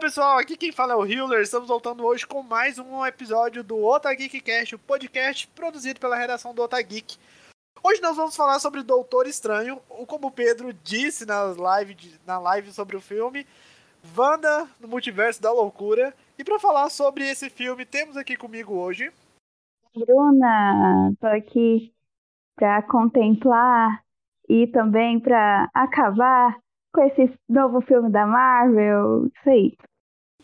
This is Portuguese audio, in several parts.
Pessoal, aqui quem fala é o Hiller. Estamos voltando hoje com mais um episódio do Otageek Cast, o podcast produzido pela redação do Otageek. Hoje nós vamos falar sobre Doutor Estranho, ou como o Pedro disse nas live, na live sobre o filme, Wanda no Multiverso da Loucura. E para falar sobre esse filme, temos aqui comigo hoje. Bruna, tô aqui para contemplar e também para acabar com esse novo filme da Marvel, isso aí.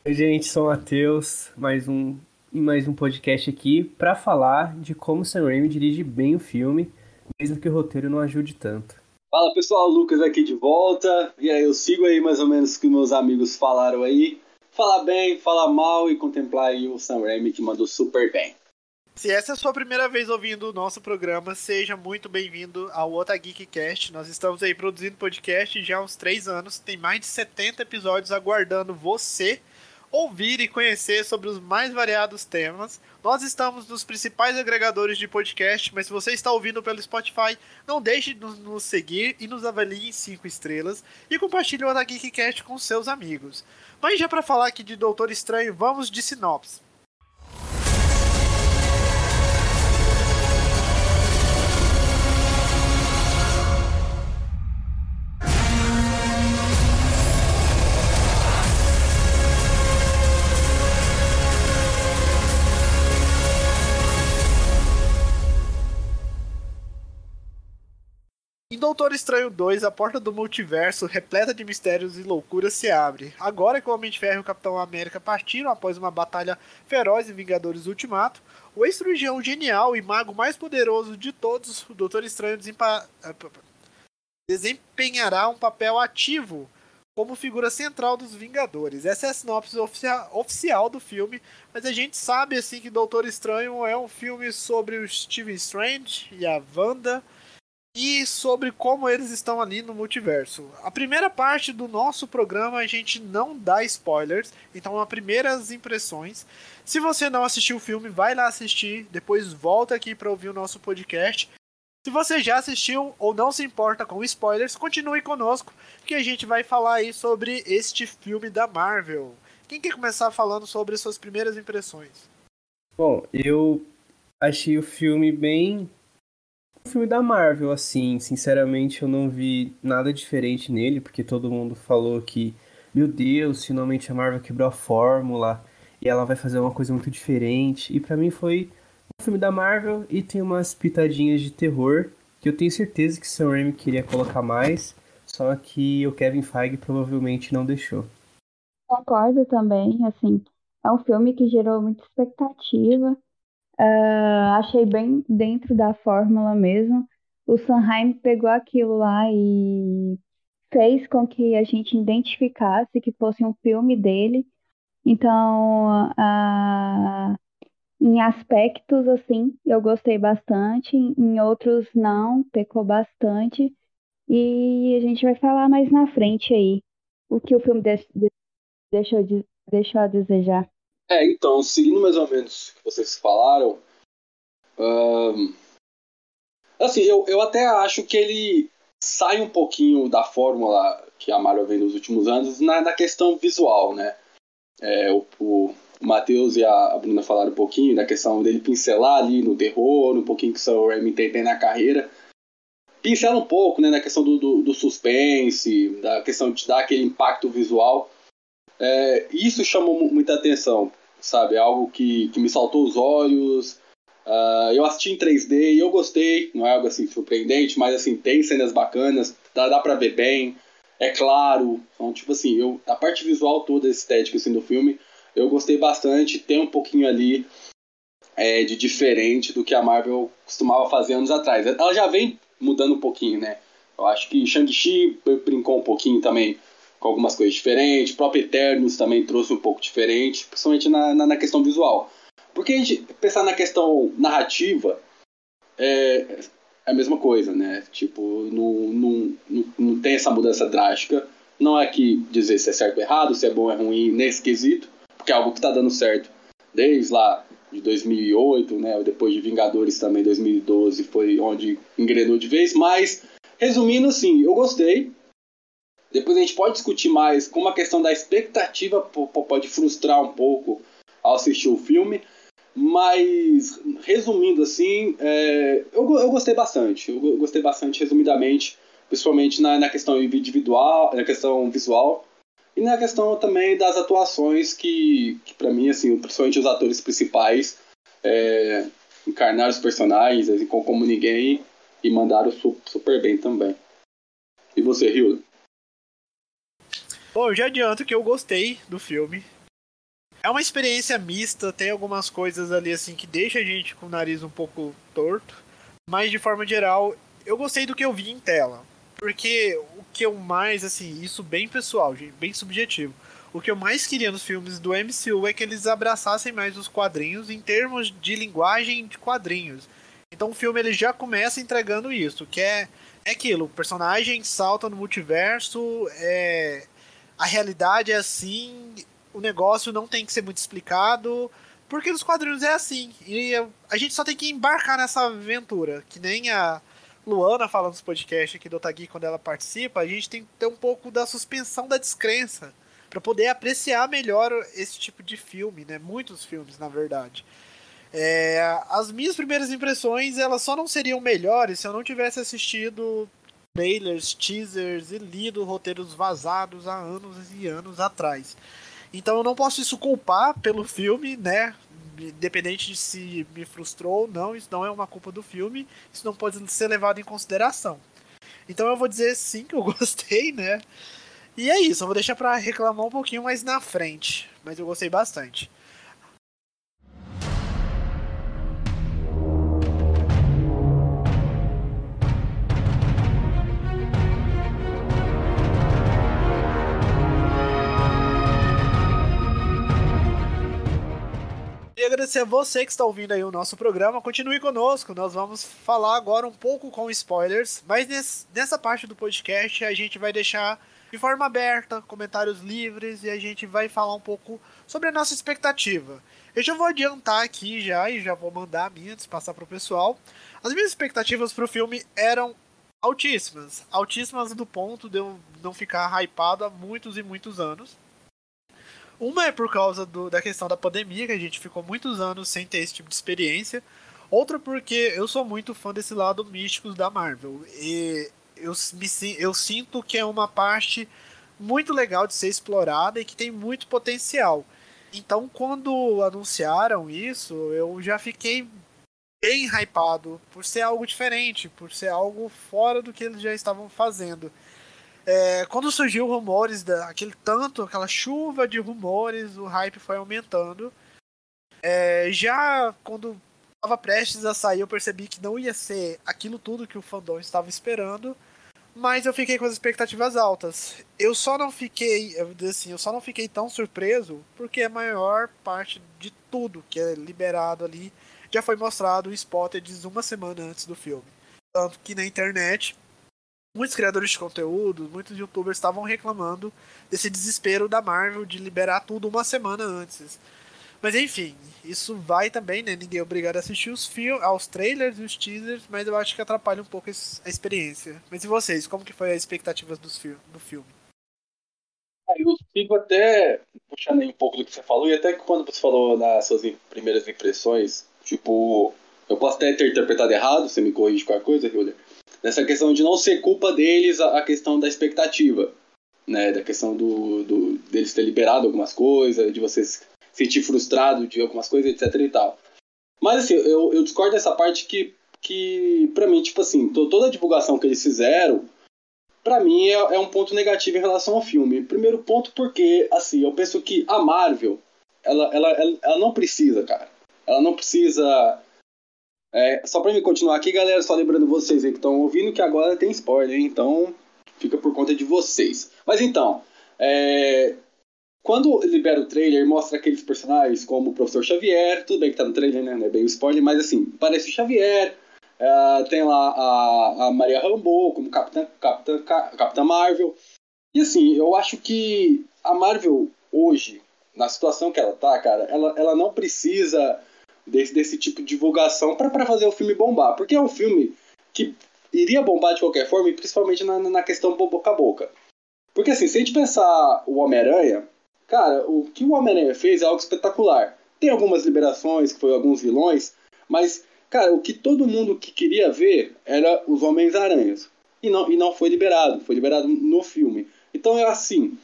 Oi, gente, sou o Matheus, mais um mais um podcast aqui para falar de como Sam Raimi dirige bem o filme, mesmo que o roteiro não ajude tanto. Fala pessoal, Lucas aqui de volta. E aí, eu sigo aí mais ou menos o que meus amigos falaram aí. Falar bem, falar mal e contemplar aí o Sam Raimi que mandou super bem. Se essa é a sua primeira vez ouvindo o nosso programa, seja muito bem-vindo ao Otageek Cast. Nós estamos aí produzindo podcast já há uns 3 anos, tem mais de 70 episódios aguardando você ouvir e conhecer sobre os mais variados temas. Nós estamos nos principais agregadores de podcast, mas se você está ouvindo pelo Spotify, não deixe de nos seguir e nos avalie em 5 estrelas e compartilhe o Otageek Cast com seus amigos. Mas já para falar aqui de Doutor Estranho, vamos de sinopse. Em Doutor Estranho 2, a porta do multiverso, repleta de mistérios e loucuras, se abre. Agora que o Homem de Ferro e o Capitão América partiram após uma batalha feroz em Vingadores Ultimato, o ex-cirurgião genial e mago mais poderoso de todos, o Doutor Estranho, desempenhará um papel ativo como figura central dos Vingadores. Essa é a sinopse oficia oficial do filme, mas a gente sabe assim que Doutor Estranho é um filme sobre o Stephen Strange e a Wanda e sobre como eles estão ali no multiverso. A primeira parte do nosso programa a gente não dá spoilers, então as primeiras impressões. Se você não assistiu o filme, vai lá assistir, depois volta aqui para ouvir o nosso podcast. Se você já assistiu ou não se importa com spoilers, continue conosco que a gente vai falar aí sobre este filme da Marvel. Quem quer começar falando sobre suas primeiras impressões? Bom, eu achei o filme bem filme da Marvel, assim, sinceramente eu não vi nada diferente nele, porque todo mundo falou que, meu Deus, finalmente a Marvel quebrou a fórmula e ela vai fazer uma coisa muito diferente. E para mim foi um filme da Marvel e tem umas pitadinhas de terror que eu tenho certeza que Sam Raimi queria colocar mais, só que o Kevin Feige provavelmente não deixou. Concordo também, assim, é um filme que gerou muita expectativa Uh, achei bem dentro da fórmula mesmo. O Sanheim pegou aquilo lá e fez com que a gente identificasse que fosse um filme dele. Então, uh, em aspectos, assim, eu gostei bastante, em outros não, pecou bastante. E a gente vai falar mais na frente aí o que o filme deixou, de, deixou a desejar. É, então, seguindo mais ou menos o que vocês falaram, um, assim, eu, eu até acho que ele sai um pouquinho da fórmula que a Marvel vem nos últimos anos na, na questão visual, né? É, o, o Matheus e a Bruna falaram um pouquinho da questão dele pincelar ali no terror, um pouquinho que o Sam Raimi tem na carreira. Pincela um pouco, né, na questão do, do, do suspense, da questão de dar aquele impacto visual. É, isso chamou muita atenção, sabe? É algo que, que me saltou os olhos. Uh, eu assisti em 3D e eu gostei, não é algo assim surpreendente, mas assim, tem cenas bacanas, dá, dá pra ver bem, é claro. Então, tipo assim, eu, a parte visual toda, estética assim, do filme, eu gostei bastante. Tem um pouquinho ali é, de diferente do que a Marvel costumava fazer anos atrás. Ela já vem mudando um pouquinho, né? Eu acho que Shang-Chi brincou um pouquinho também com algumas coisas diferentes. O próprio Eternos também trouxe um pouco diferente, principalmente na, na, na questão visual. Porque a gente pensar na questão narrativa é, é a mesma coisa, né? Tipo, não, não, não, não tem essa mudança drástica. Não é que dizer se é certo ou errado, se é bom ou é ruim nesse quesito, porque é algo que está dando certo desde lá de 2008, né? Depois de Vingadores também, 2012 foi onde engrenou de vez. Mas, resumindo, assim, eu gostei Depois a gente pode discutir mais como a questão da expectativa pode frustrar um pouco ao assistir o filme. Mas, resumindo assim, é, eu, eu gostei bastante. Eu gostei bastante, resumidamente, principalmente na, na questão individual, na questão visual e na questão também das atuações que, que para mim, assim, principalmente os atores principais é, encarnaram os personagens assim, como ninguém e mandaram super bem também. E você, Rio? Bom, eu já adianto que eu gostei do filme. É uma experiência mista, tem algumas coisas ali assim que deixa a gente com o nariz um pouco torto, mas de forma geral, eu gostei do que eu vi em tela. Porque o que eu mais, assim, isso bem pessoal, bem subjetivo. O que eu mais queria nos filmes do MCU é que eles abraçassem mais os quadrinhos em termos de linguagem de quadrinhos. Então o filme ele já começa entregando isso, que é, é aquilo, o personagem salta no multiverso, é, a realidade é assim, o negócio não tem que ser muito explicado, porque nos quadrinhos é assim. E a gente só tem que embarcar nessa aventura, que nem a Luana fala nos podcasts aqui do Otagui quando ela participa, a gente tem que ter um pouco da suspensão da descrença para poder apreciar melhor esse tipo de filme, né? Muitos filmes, na verdade. É, as minhas primeiras impressões, elas só não seriam melhores se eu não tivesse assistido trailers, teasers e lido roteiros vazados há anos e anos atrás. Então eu não posso isso culpar pelo filme, né? Independente de se me frustrou ou não, isso não é uma culpa do filme, isso não pode ser levado em consideração. Então eu vou dizer sim que eu gostei, né? E é isso, eu vou deixar para reclamar um pouquinho mais na frente, mas eu gostei bastante. Agradecer a você que está ouvindo aí o nosso programa. Continue conosco, nós vamos falar agora um pouco com spoilers, mas nessa parte do podcast a gente vai deixar de forma aberta, comentários livres e a gente vai falar um pouco sobre a nossa expectativa. Eu já vou adiantar aqui já e já vou mandar a minha antes passar o pessoal. As minhas expectativas para o filme eram altíssimas, altíssimas do ponto de eu não ficar hypado há muitos e muitos anos. Uma é por causa do, da questão da pandemia, que a gente ficou muitos anos sem ter esse tipo de experiência. Outra porque eu sou muito fã desse lado místico da Marvel. E eu, me, eu sinto que é uma parte muito legal de ser explorada e que tem muito potencial. Então, quando anunciaram isso, eu já fiquei bem hypado por ser algo diferente, por ser algo fora do que eles já estavam fazendo. É, quando surgiu rumores, da, aquele tanto, aquela chuva de rumores, o hype foi aumentando. É, já quando estava prestes a sair, eu percebi que não ia ser aquilo tudo que o fandom estava esperando, mas eu fiquei com as expectativas altas. Eu só não fiquei, eu assim, eu só não fiquei tão surpreso porque a maior parte de tudo que é liberado ali já foi mostrado em spotters uma semana antes do filme. Tanto que na internet muitos criadores de conteúdo, muitos youtubers estavam reclamando desse desespero da Marvel de liberar tudo uma semana antes. Mas enfim, isso vai também, né? Ninguém é obrigado a assistir os filmes, aos trailers e os teasers, mas eu acho que atrapalha um pouco a experiência. Mas e vocês, como que foi as expectativas do filme? Ah, eu fico até puxando aí um pouco do que você falou, e até quando você falou nas suas primeiras impressões, tipo, eu posso até ter interpretado errado, você me corrige qualquer coisa, Hilder, nessa questão de não ser culpa deles a, questão da expectativa, né? Da questão do, do deles ter liberado algumas coisas, de você se sentir frustrado de algumas coisas, etc e tal. Mas assim, eu, eu discordo dessa parte que, que para mim, tipo assim, toda a divulgação que eles fizeram, para mim é, é um ponto negativo em relação ao filme. Primeiro ponto porque, assim, eu penso que a Marvel, ela, ela, ela, ela não precisa, cara. Ela não precisa é, só pra me continuar aqui, galera, só lembrando vocês aí que estão ouvindo que agora tem spoiler, então fica por conta de vocês. Mas então, é... quando libera o trailer, mostra aqueles personagens como o Professor Xavier, tudo bem que tá no trailer, né? Não é bem o spoiler, mas assim, parece o Xavier, é... tem lá a, a Maria Rambeau como Capitã, Capitã, Capitã Marvel. E assim, eu acho que a Marvel hoje, na situação que ela tá, cara, ela, ela não precisa desse, desse tipo de divulgação para fazer o filme bombar. Porque é um filme que iria bombar de qualquer forma, e principalmente na, na questão boca a boca. Porque assim, se a gente pensar o Homem-Aranha, cara, o que o Homem-Aranha fez é algo espetacular. Tem algumas liberações, que foi alguns vilões, mas, cara, o que todo mundo que queria ver era os Homens-Aranhas. E não, e não foi liberado, foi liberado no filme. Então é assim,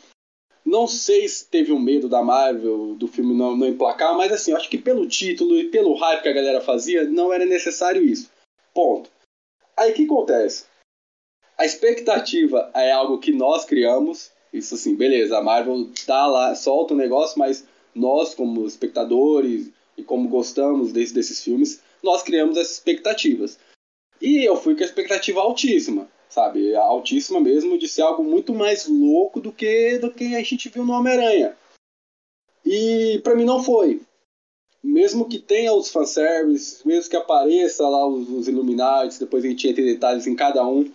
não sei se teve um medo da Marvel, do filme não, não emplacar, mas assim, acho que pelo título e pelo hype que a galera fazia, não era necessário isso. Ponto. Aí o que acontece? A expectativa é algo que nós criamos. Isso assim, beleza, a Marvel dá lá, solta o negócio, mas nós, como espectadores e como gostamos desse, desses filmes, nós criamos essas expectativas. E eu fui com a expectativa altíssima, sabe? Altíssima mesmo, de ser algo muito mais louco do que, do que a gente viu no Homem-Aranha. E para mim não foi. Mesmo que tenha os fanservices, mesmo que apareça lá os, os Illuminati, depois a gente entra em detalhes em cada um,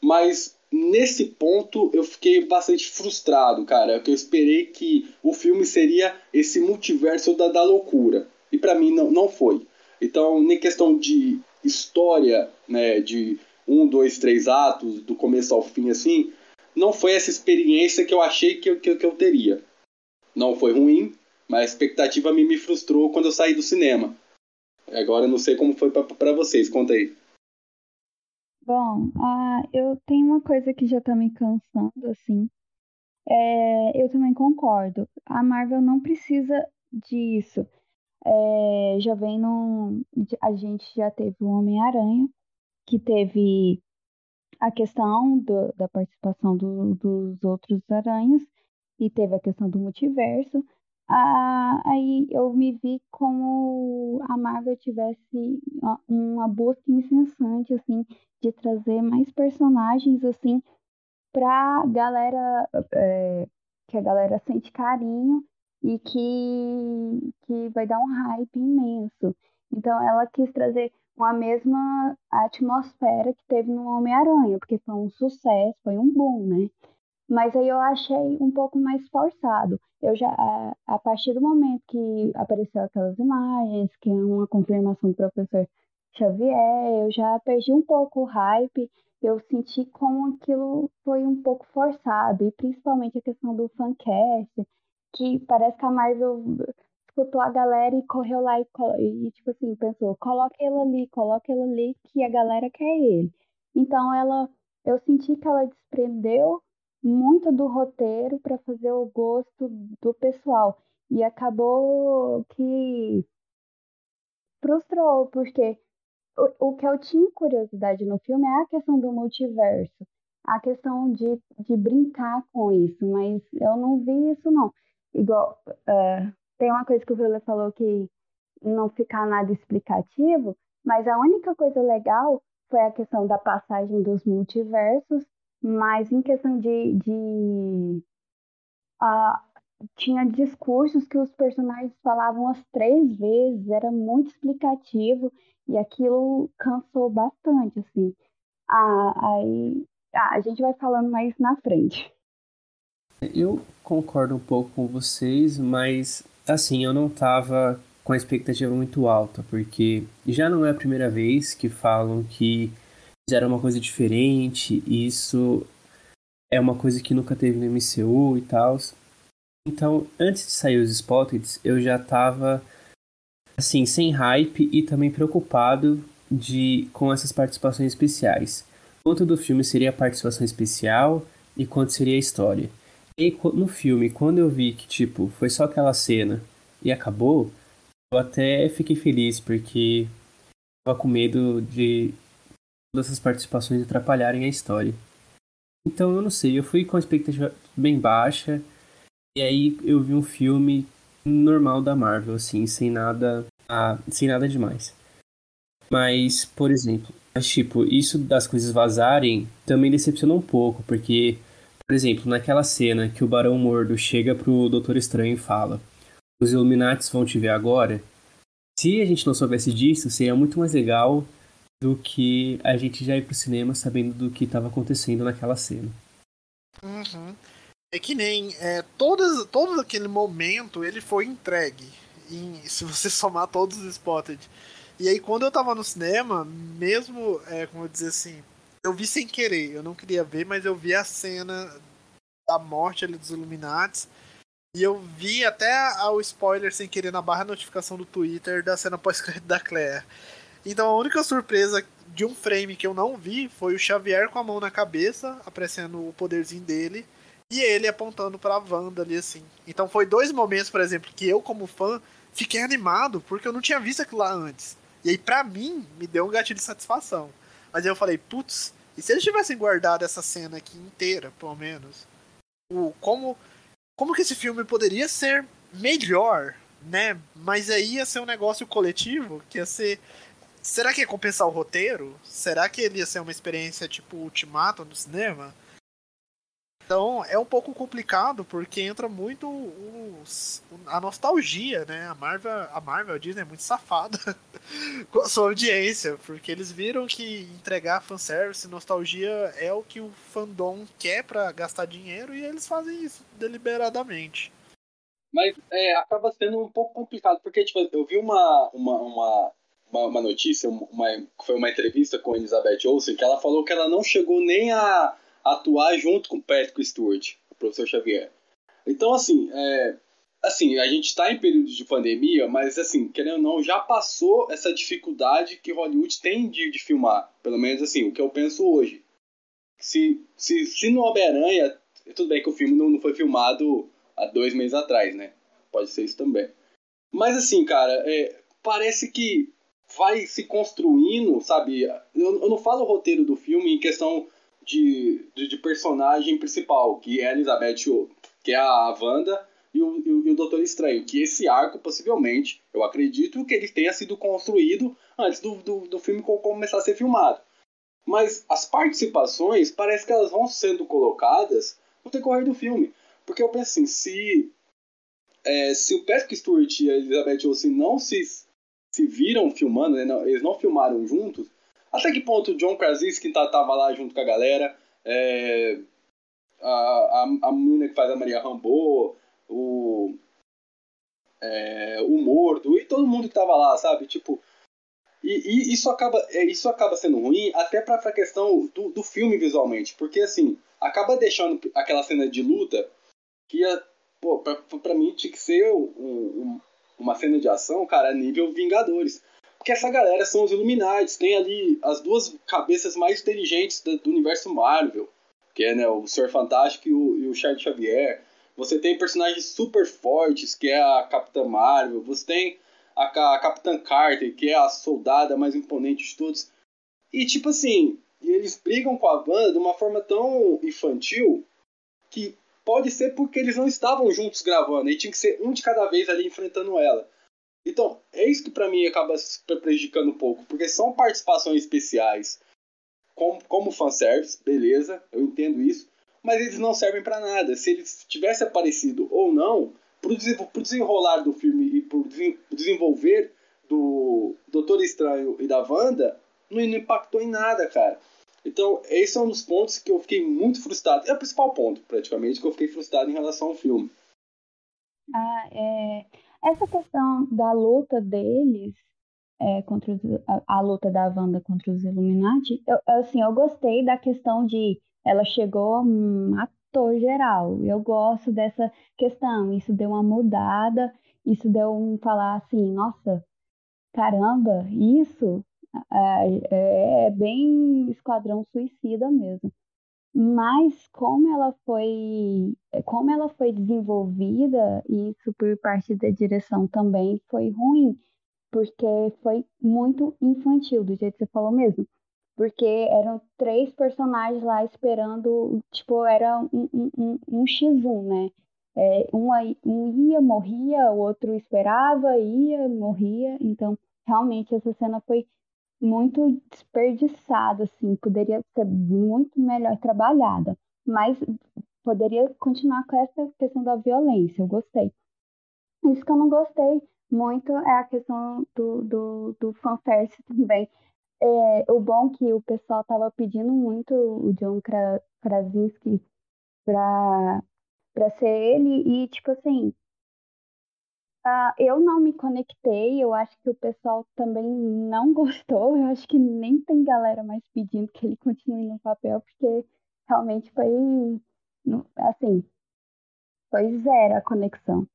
mas nesse ponto eu fiquei bastante frustrado, cara. Porque eu esperei que o filme seria esse multiverso da, da loucura. E para mim não, não foi. Então, nem questão de história, né, de um, dois, três atos, do começo ao fim, assim, não foi essa experiência que eu achei que eu, que, que eu teria. Não foi ruim, mas a expectativa me, me frustrou quando eu saí do cinema. Agora eu não sei como foi para vocês, conta aí. Bom, ah, eu tenho uma coisa que já tá me cansando, assim. É, eu também concordo. A Marvel não precisa disso. É, já vem num. A gente já teve o Homem-Aranha, que teve a questão do, da participação do, dos outros aranhas, e teve a questão do multiverso. Ah, aí eu me vi como a Marvel tivesse uma busca incessante, assim, de trazer mais personagens, assim, pra galera, é, que a galera sente carinho e que, que vai dar um hype imenso. Então ela quis trazer uma mesma atmosfera que teve no Homem-Aranha, porque foi um sucesso, foi um boom, né? Mas aí eu achei um pouco mais forçado. Eu já, a, a partir do momento que apareceu aquelas imagens, que é uma confirmação do professor Xavier, eu já perdi um pouco o hype. Eu senti como aquilo foi um pouco forçado, e principalmente a questão do fancast, que parece que a Marvel escutou a galera e correu lá e, e tipo assim, pensou, coloca ele ali, coloca ele ali, que a galera quer ele. Então ela, eu senti que ela desprendeu muito do roteiro para fazer o gosto do pessoal. E acabou que frustrou, porque o, o que eu tinha curiosidade no filme é a questão do multiverso, a questão de, de brincar com isso, mas eu não vi isso não. Igual, uh, tem uma coisa que o Vila falou que não ficar nada explicativo, mas a única coisa legal foi a questão da passagem dos multiversos, mas em questão de, de uh, tinha discursos que os personagens falavam as três vezes, era muito explicativo e aquilo cansou bastante, assim. Ah, aí ah, a gente vai falando mais na frente. Eu concordo um pouco com vocês, mas assim, eu não tava com a expectativa muito alta, porque já não é a primeira vez que falam que fizeram uma coisa diferente, e isso é uma coisa que nunca teve no MCU e tal. Então, antes de sair os Spotted, eu já tava assim, sem hype e também preocupado de com essas participações especiais. Quanto do filme seria a participação especial e quanto seria a história. E no filme, quando eu vi que, tipo, foi só aquela cena e acabou, eu até fiquei feliz, porque tava com medo de todas essas participações atrapalharem a história. Então eu não sei, eu fui com a expectativa bem baixa, e aí eu vi um filme normal da Marvel, assim, sem nada, ah, sem nada demais. Mas, por exemplo, tipo, isso das coisas vazarem também decepciona um pouco, porque, por exemplo, naquela cena que o Barão Mordo chega pro Doutor Estranho e fala: Os Illuminati vão te ver agora. Se a gente não soubesse disso, seria muito mais legal do que a gente já ir pro cinema sabendo do que estava acontecendo naquela cena. Uhum. É que nem é, todo aquele momento ele foi entregue. Em, se você somar todos os spotted. E aí quando eu tava no cinema, mesmo, é, como eu dizer assim, eu vi sem querer, eu não queria ver, mas eu vi a cena da morte ali dos Illuminati. E eu vi até o spoiler sem querer na barra notificação do Twitter da cena pós-crédito da Claire. Então a única surpresa de um frame que eu não vi foi o Xavier com a mão na cabeça, aparecendo o poderzinho dele, e ele apontando pra Wanda ali assim. Então foi dois momentos, por exemplo, que eu, como fã, fiquei animado porque eu não tinha visto aquilo lá antes. E aí, pra mim, me deu um gatilho de satisfação. Mas eu falei, putz, e se eles tivessem guardado essa cena aqui inteira, pelo menos? O, como, como que esse filme poderia ser melhor, né? Mas aí ia ser um negócio coletivo, que ia ser Será que ia compensar o roteiro? Será que ele ia ser uma experiência tipo Ultimato no cinema? Então é um pouco complicado porque entra muito os, a nostalgia, né? A Marvel, a Marvel, a Disney é muito safada com a sua audiência, porque eles viram que entregar fanservice, nostalgia é o que o fandom quer para gastar dinheiro e eles fazem isso deliberadamente. Mas é, acaba sendo um pouco complicado, porque tipo, eu vi uma, uma, uma uma, uma notícia, uma, foi uma entrevista com Elizabeth Olsen, que ela falou que ela não chegou nem a atuar junto com Patrick Stewart, o professor Xavier. Então, assim, é, assim, a gente está em período de pandemia, mas, assim, querendo ou não, já passou essa dificuldade que Hollywood tem de, de filmar. Pelo menos, assim, o que eu penso hoje. Se, se, se no Homem-Aranha, tudo bem que o filme não, não foi filmado há dois meses atrás, né? Pode ser isso também. Mas, assim, cara, é, parece que vai se construindo, sabe? Eu, eu não falo o roteiro do filme em questão de, de, de, personagem principal, que é a Elizabeth, que é a Wanda e o, e, o, e o Doutor Estranho. Que esse arco, possivelmente, eu acredito que ele tenha sido construído antes do, do, do filme começar a ser filmado. Mas as participações, parece que elas vão sendo colocadas no decorrer do filme. Porque eu penso assim, se, é, se o Patrick Stewart e a Elizabeth Olsen não se se viram filmando, né? não, eles não filmaram juntos. Até que ponto o John Krasinski tá, tava lá junto com a galera, é, a, a, a menina que faz a Maria Rambo, o, é, o Mordo e todo mundo que tava lá, sabe? Tipo, e, e, isso, acaba, é, isso acaba sendo ruim até pra, pra questão do, do filme visualmente, porque assim, acaba deixando aquela cena de luta que, pô, pra, pra mim tinha que ser um, um, uma cena de ação, cara, nível Vingadores. Porque essa galera são os Illuminati, tem ali as duas cabeças mais inteligentes do, universo Marvel, que é né, o Senhor Fantástico e o, e o Charles Xavier. Você tem personagens super fortes, que é a Capitã Marvel. Você tem a, a Capitã Carter, que é a soldada mais imponente de todos. E tipo assim, eles brigam com a banda de uma forma tão infantil que pode ser porque eles não estavam juntos gravando, e tinha que ser um de cada vez ali enfrentando ela. Então, é isso que para mim acaba prejudicando um pouco, porque são participações especiais, como, como fanservice, beleza, eu entendo isso, mas eles não servem para nada. Se eles tivessem aparecido ou não, pro, pro desenrolar do filme e pro desenvolver do Doutor Estranho e da Wanda, não, não impactou em nada, cara. Então, esse é um dos pontos que eu fiquei muito frustrado. É o principal ponto, praticamente, que eu fiquei frustrado em relação ao filme. Ah, é... Essa questão da luta deles é, contra os, a, a, luta da Wanda contra os Illuminati, eu, assim, eu gostei da questão de ela chegou, matou geral. Eu gosto dessa questão. Isso deu uma mudada, isso deu um falar assim, nossa, caramba, isso é, é bem Esquadrão Suicida mesmo. Mas como ela foi, como ela foi desenvolvida, isso por parte da direção também foi ruim, porque foi muito infantil, do jeito que você falou mesmo. Porque eram três personagens lá esperando, tipo, era um, um, um, um X1, né? É, um, um ia, morria, o outro esperava, ia, morria. Então, realmente, essa cena foi muito desperdiçada, assim, poderia ser muito melhor trabalhada, mas poderia continuar com essa questão da violência, eu gostei. Isso que eu não gostei muito é a questão do, do, do fanservice também. É, o bom que o pessoal tava pedindo muito o John Krasinski para ser ele, e tipo assim, Uh, eu não me conectei, eu acho que o pessoal também não gostou, eu acho que nem tem galera mais pedindo que ele continue no papel, porque realmente foi. assim, foi zero a conexão.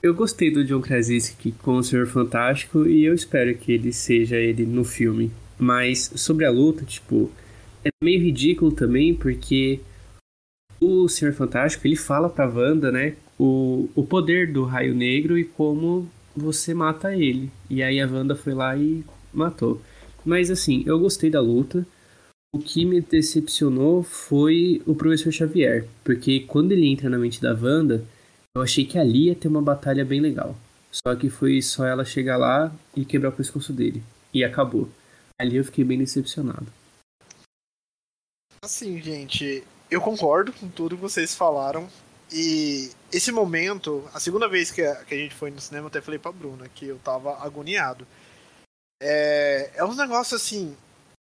Eu gostei do John Krasinski como o Senhor Fantástico e eu espero que ele seja ele no filme. Mas sobre a luta, tipo, é meio ridículo também porque o Senhor Fantástico ele fala pra Wanda, né, o, o poder do Raio Negro e como você mata ele. E aí a Wanda foi lá e matou. Mas assim, eu gostei da luta. O que me decepcionou foi o Professor Xavier, porque quando ele entra na mente da Wanda, eu achei que ali ia ter uma batalha bem legal. Só que foi só ela chegar lá e quebrar o pescoço dele. E acabou. Ali eu fiquei bem decepcionado. Assim, gente, eu concordo com tudo que vocês falaram. E esse momento, a segunda vez que a, que a gente foi no cinema, eu até falei pra Bruna que eu tava agoniado. É, é uns negócios assim.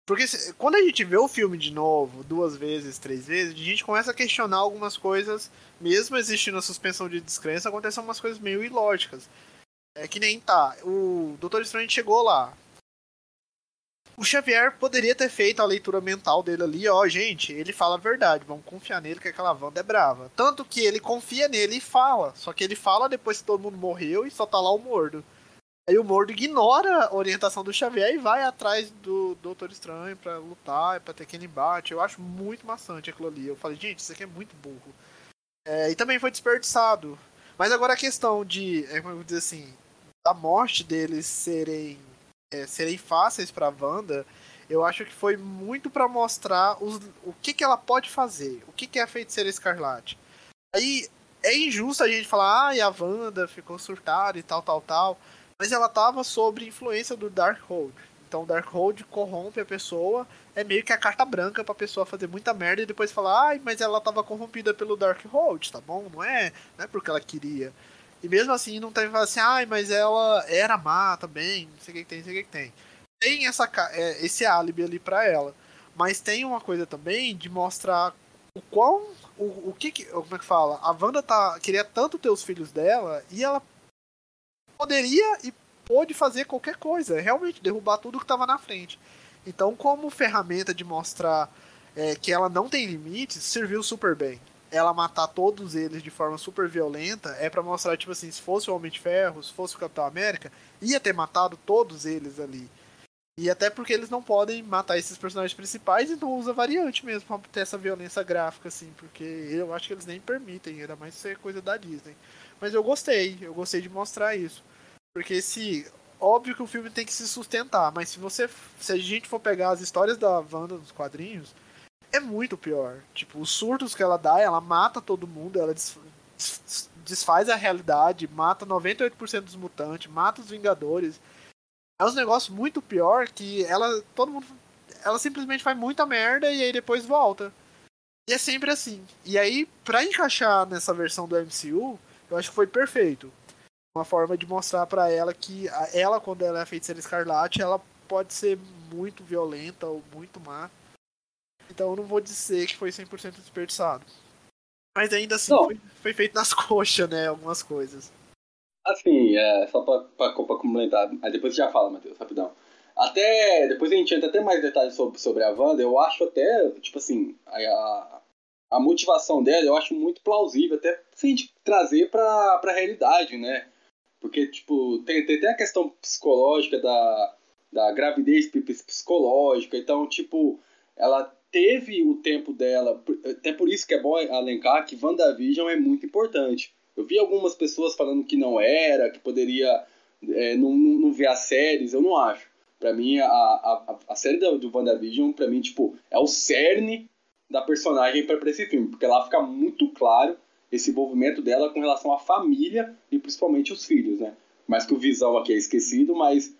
Porque se, quando a gente vê o filme de novo, duas vezes, três vezes, a gente começa a questionar algumas coisas, mesmo existindo a suspensão de descrença, acontecem umas coisas meio ilógicas. É que nem tá, o Doutor Estranho chegou lá, o Xavier poderia ter feito a leitura mental dele ali, ó, gente, ele fala a verdade, vamos confiar nele que aquela Wanda é brava. Tanto que ele confia nele e fala, só que ele fala depois que todo mundo morreu e só tá lá o Mordo. Aí o Mordo ignora a orientação do Xavier e vai atrás do Doutor Estranho para lutar, para ter aquele embate. Eu acho muito maçante aquilo ali. Eu falei, gente, isso aqui é muito burro. É, e também foi desperdiçado. Mas agora a questão de, é, vou dizer assim, da morte deles serem é, serem fáceis para Wanda, eu acho que foi muito para mostrar os, o que, que ela pode fazer, o que, que é a feiticeira escarlate. Aí é injusto a gente falar, ah, e a Wanda ficou surtada e tal, tal, tal, mas ela tava sob influência do Darkhold. Então o Darkhold corrompe a pessoa, é meio que a carta branca pra pessoa fazer muita merda e depois falar, ai, mas ela tava corrompida pelo Darkhold, tá bom? Não é, não é porque ela queria. E mesmo assim não tem assim, ai, mas ela era má também, não sei o que, que tem, não sei o que, que tem. Tem essa, é, esse álibi ali pra ela. Mas tem uma coisa também de mostrar o quão. O, o que, que Como é que fala? A Wanda tá, queria tanto ter os filhos dela e ela poderia e pôde fazer qualquer coisa, realmente derrubar tudo que tava na frente. Então, como ferramenta de mostrar é, que ela não tem limites, serviu super bem ela matar todos eles de forma super violenta é para mostrar, tipo assim, se fosse o Homem de Ferro, se fosse o Capitão América, ia ter matado todos eles ali. E até porque eles não podem matar esses personagens principais e não usa variante mesmo pra ter essa violência gráfica, assim, porque eu acho que eles nem permitem, ainda mais ser coisa da Disney. Mas eu gostei, eu gostei de mostrar isso. Porque se. Óbvio que o filme tem que se sustentar, mas se você. Se a gente for pegar as histórias da Wanda nos quadrinhos, é muito pior. Tipo, os surtos que ela dá, ela mata todo mundo, ela desfaz a realidade, mata 98% dos mutantes, mata os Vingadores. É um negócio muito pior que ela. Todo mundo. Ela simplesmente faz muita merda e aí depois volta. E é sempre assim. E aí, pra encaixar nessa versão do MCU, eu acho que foi perfeito. Uma forma de mostrar para ela que ela, quando ela é feiticeira escarlate, ela pode ser muito violenta ou muito má. Então eu não vou dizer que foi 100% desperdiçado. Mas ainda assim foi, foi, feito nas coxas, né? Algumas coisas. Assim, é, só pra, pra, pra complementar. Aí depois já fala, Matheus, rapidão. Até. Depois a gente entra até mais detalhes sobre, sobre a Wanda. Eu acho até, tipo assim, a, a motivação dela eu acho muito plausível, até se a gente trazer pra, pra realidade, né? Porque, tipo, tem, tem até a questão psicológica da, da gravidez psicológica. Então, tipo, ela teve o tempo dela, até por isso que é bom alencar que WandaVision é muito importante. Eu vi algumas pessoas falando que não era, que poderia é, não, não, ver as séries, eu não acho. Para mim, a, a, a série do, do WandaVision, para mim, tipo, é o cerne da personagem para esse filme, porque lá fica muito claro esse envolvimento dela com relação à família e principalmente os filhos, né? Mais que o Visão aqui é esquecido, mas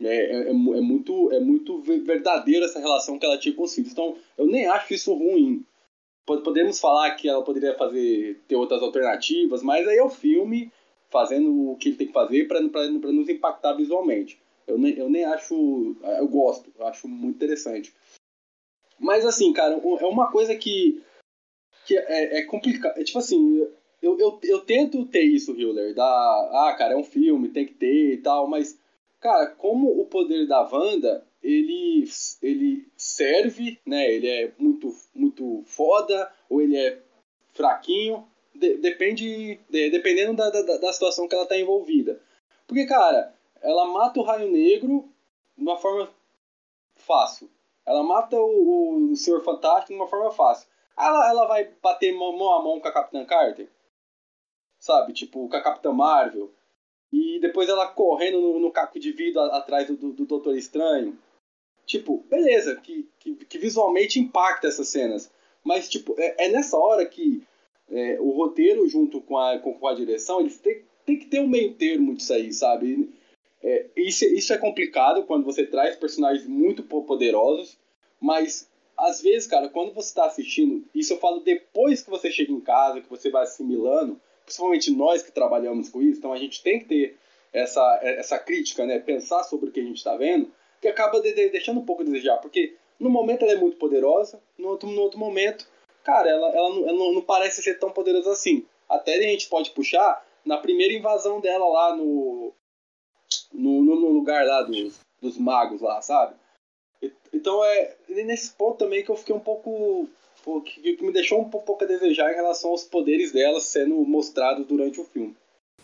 é, é, é, é, muito, é muito verdadeira essa relação que ela tinha com os filhos. Então, eu nem acho isso ruim. Podemos falar que ela poderia fazer ter outras alternativas, mas aí é o filme fazendo o que ele tem que fazer para nos impactar visualmente. Eu nem, eu nem acho. Eu gosto, eu acho muito interessante. Mas assim, cara, é uma coisa que, que é, é complicado. É tipo assim, eu, eu, eu tento ter isso, Hiller, da. Ah, cara, é um filme, tem que ter e tal, mas Cara, como o poder da Wanda, ele, ele serve, né? Ele é muito, muito foda, ou ele é fraquinho, de, depende, de, dependendo da, da, da situação que ela tá envolvida. Porque, cara, ela mata o Raio Negro de uma forma fácil. Ela mata o, o Senhor Fantástico de uma forma fácil. Ela, ela vai bater mão a mão com a Capitã Carter? Sabe? Tipo, com a Capitã Marvel. E depois ela correndo no, no caco de vidro atrás do, do, do Doutor Estranho. Tipo, beleza, que, que, que, visualmente impacta essas cenas. Mas, tipo, é, é nessa hora que é, o roteiro, junto com a, com, a direção, eles têm, tem que ter um meio termo disso aí, sabe? É, isso, isso é complicado quando você traz personagens muito poderosos, mas às vezes, cara, quando você está assistindo, isso eu falo depois que você chega em casa, que você vai assimilando, principalmente nós que trabalhamos com isso, então a gente tem que ter essa, essa crítica, né? Pensar sobre o que a gente está vendo que acaba de, de, deixando um pouco a desejar, porque no momento ela é muito poderosa, no outro, no outro momento, cara, ela, ela, não, ela não, parece ser tão poderosa assim. Até a gente pode puxar na primeira invasão dela lá no, no, no lugar lá dos, dos magos lá, sabe? Então é nesse ponto também que eu fiquei um pouco. Que, me deixou um pouco a desejar em relação aos poderes dela sendo mostrados durante o filme.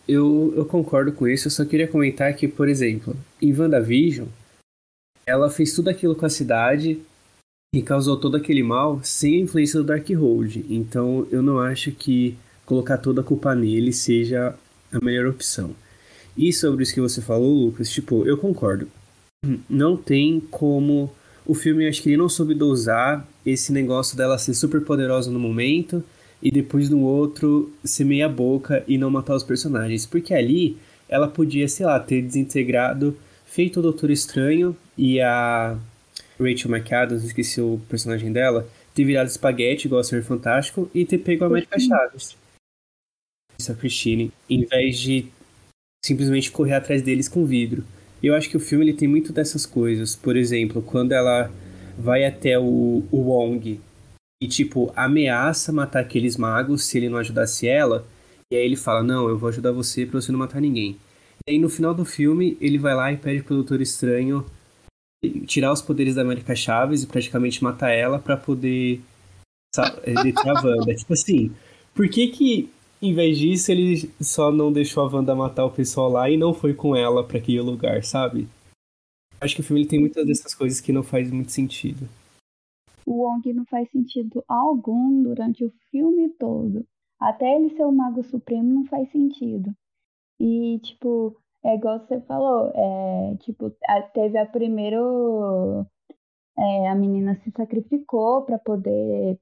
Eu, eu concordo com isso, eu só queria comentar que, por exemplo, em WandaVision, ela fez tudo aquilo com a cidade e causou todo aquele mal sem a influência do Darkhold. Então eu não acho que colocar toda a culpa nele seja a melhor opção. E sobre isso que você falou, Lucas, tipo, eu concordo. Não tem como. O filme, acho que ele não soube dosar esse negócio dela ser super poderosa no momento e depois no outro ser meia boca e não matar os personagens. Porque ali ela podia, sei lá, ter desintegrado feito o Doutor Estranho e a Rachel McAdams, esqueci o personagem dela, ter virado espaguete igual a Senhor Fantástico e ter pego a América Chaves. Isso, a Christine, em vez de simplesmente correr atrás deles com vidro. Eu acho que o filme ele tem muito dessas coisas. Por exemplo, quando ela vai até o, o Wong e, tipo, ameaça matar aqueles magos se ele não ajudasse ela, e aí ele fala: Não, eu vou ajudar você pra você não matar ninguém. E aí no final do filme, ele vai lá e pede pro Doutor Estranho tirar os poderes da América Chaves e praticamente matar ela para poder deter a Wanda. tipo assim, por que que em vez disso ele só não deixou a Wanda matar o pessoal lá e não foi com ela para aquele lugar, sabe? Acho que o filme tem muitas dessas coisas que não faz muito sentido. O Wong não faz sentido algum durante o filme todo. Até ele ser o Mago Supremo não faz sentido. E, tipo, é igual você falou, é, tipo, teve a primeiro. É, a menina se sacrificou para poder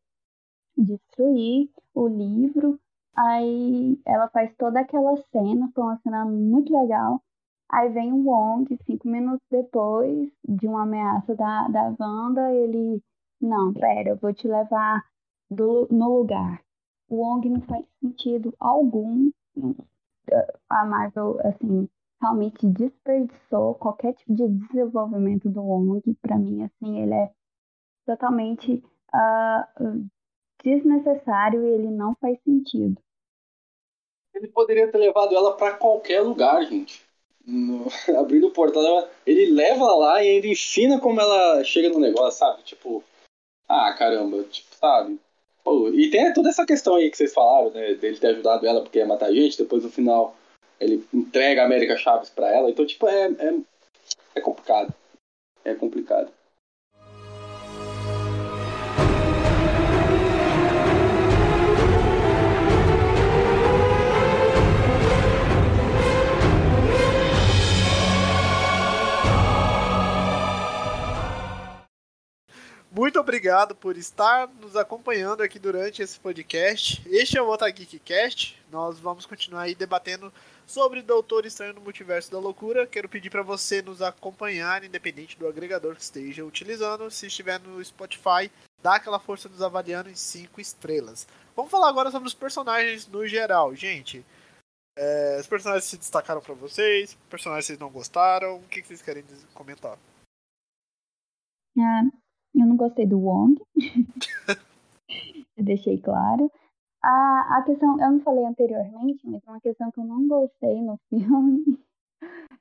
destruir o livro. Aí ela faz toda aquela cena, foi uma cena muito legal. Aí vem o Wong, cinco minutos depois de uma ameaça da, da Wanda, ele. Não, pera, eu vou te levar do, no lugar. O Wong não faz sentido algum a Marvel, assim, realmente desperdiçou qualquer tipo de desenvolvimento do Wong. Para mim, assim, ele é totalmente uh, desnecessário e ele não faz sentido. Ele poderia ter levado ela para qualquer lugar, gente. No, abrindo o portal, ele leva lá e ainda ensina como ela chega no negócio, sabe? Tipo, ah, caramba, tipo, sabe? Pô, e tem toda essa questão aí que vocês falaram, né? Dele ter ajudado ela porque ia matar gente, depois no final ele entrega a América Chaves para ela. Então, tipo, é, é, é complicado. É complicado. Muito obrigado por estar nos acompanhando aqui durante esse podcast. Este é o Otageekcast. Nós vamos continuar aí debatendo sobre Doutor Estranho no Multiverso da Loucura. Quero pedir para você nos acompanhar, independente do agregador que esteja utilizando. Se estiver no Spotify, dá aquela força nos avaliando em 5 estrelas. Vamos falar agora sobre os personagens no geral. Gente, é, os personagens se destacaram para vocês? Personagens vocês não gostaram? O que, que vocês querem comentar? Ah, eu não gostei do Wong. eu deixei claro. A, a questão, eu não falei anteriormente, mas uma questão que eu não gostei no filme.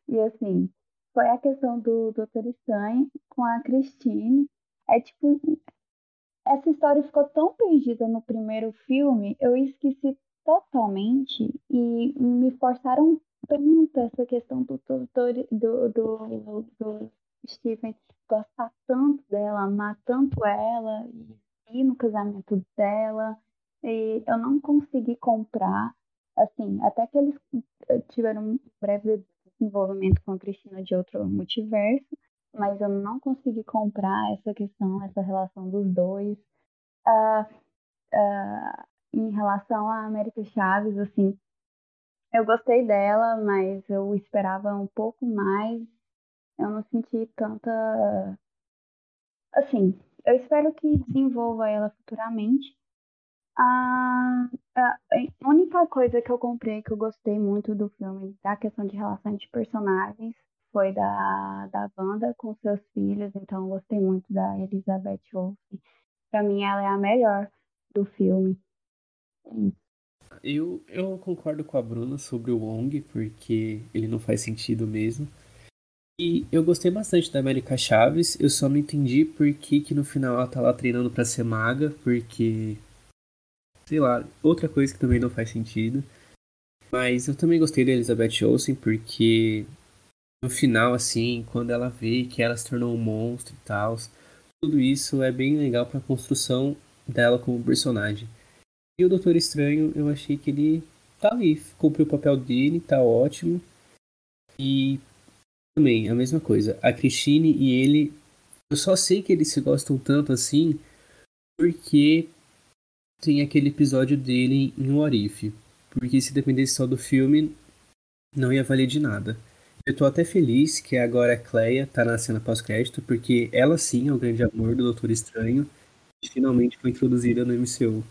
e assim, foi a questão do Dr. Estranho com a Christine. É tipo. essa história ficou tão perdida no primeiro filme, eu esqueci totalmente e me forçaram tanto essa questão do do, do, do, do Steven gostar tanto dela, amar tanto ela e ir no casamento dela. E eu não consegui comprar, assim, até que eles tiveram um breve desenvolvimento com a Cristina de outro multiverso, mas eu não consegui comprar essa questão, essa relação dos dois. Uh, uh, em relação à América Chaves, assim, eu gostei dela, mas eu esperava um pouco mais. Eu não senti tanta. Assim, eu espero que desenvolva ela futuramente. A, a, única coisa que eu comprei que eu gostei muito do filme, da questão de relação de personagens, foi da, da banda com seus filhos. Então, eu gostei muito da Elizabeth Olsen. Pra mim, ela é a melhor do filme. Eu, eu concordo com a Bruna sobre o Wong, porque ele não faz sentido mesmo. E eu gostei bastante da América Chaves, eu só não entendi por que, que no final ela tá lá treinando para ser maga, porque. Sei lá, outra coisa que também não faz sentido. Mas eu também gostei da Elizabeth Olsen, porque no final, assim, quando ela vê que ela se tornou um monstro e tal, tudo isso é bem legal pra construção dela como personagem. E o Doutor Estranho, eu achei que ele tá ali, cumpriu o papel dele, tá ótimo. E também, a mesma coisa. A Christine e ele, eu só sei que eles se gostam tanto assim porque tem aquele episódio dele em If. Porque se dependesse só do filme, não ia valer de nada. Eu tô até feliz que agora a Cleia tá na cena pós-crédito, porque ela sim é o grande amor do Doutor Estranho e finalmente foi introduzida no MCU.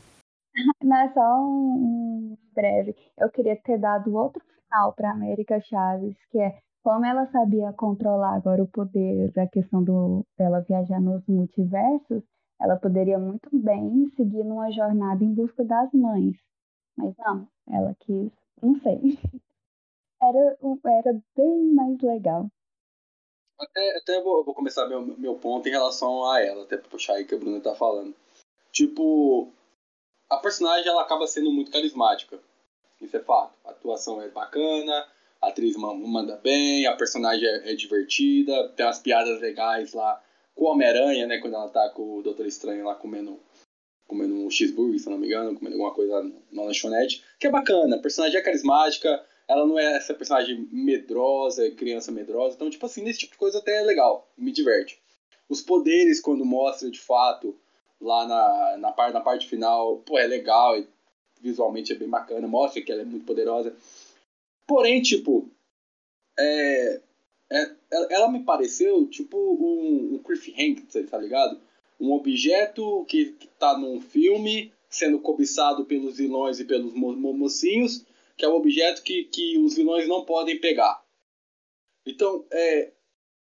É só um, um breve. Eu queria ter dado outro final para América Chaves, que é como ela sabia controlar agora o poder da questão do dela viajar nos multiversos, ela poderia muito bem seguir numa jornada em busca das mães. Mas não, ela quis, não sei. Era, era bem mais legal. Até, até vou, vou começar meu, meu ponto em relação a ela, até pra puxar aí que a Bruna tá falando. Tipo, a personagem ela acaba sendo muito carismática. Isso é fato. A atuação é bacana, a atriz manda bem, a personagem é, é divertida, tem umas piadas legais lá com o Homem-Aranha, né? Quando ela tá com o Doutor Estranho lá comendo, comendo um cheeseburger, se não me engano, comendo alguma coisa na lanchonete, que é bacana. A personagem é carismática, ela não é essa personagem medrosa, criança medrosa. Então, tipo assim, nesse tipo de coisa até é legal, me diverte. Os poderes, quando mostra de fato lá na, na, parte, na parte final, pô, é legal, visualmente é bem bacana, mostra que ela é muito poderosa. Porém, tipo, é, é, ela me pareceu tipo um, um cliffhanger, tá ligado? Um objeto que, que tá num filme sendo cobiçado pelos vilões e pelos mo mocinhos, que é um objeto que, que os vilões não podem pegar. Então, é,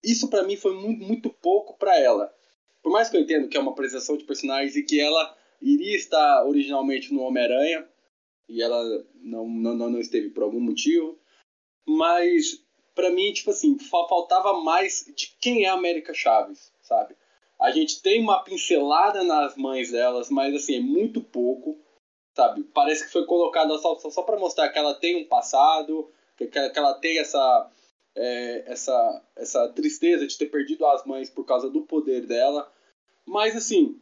isso para mim foi muito, muito pouco para ela por mais que eu entenda que é uma apresentação de personagens e que ela iria estar originalmente no Homem-Aranha, e ela não, não, não esteve por algum motivo, mas para mim, tipo assim, faltava mais de quem é a América Chaves, sabe? A gente tem uma pincelada nas mães delas, mas assim, é muito pouco, sabe? Parece que foi colocada só, só, só para mostrar que ela tem um passado, que, que ela tem essa, é, essa, essa tristeza de ter perdido as mães por causa do poder dela, mas assim,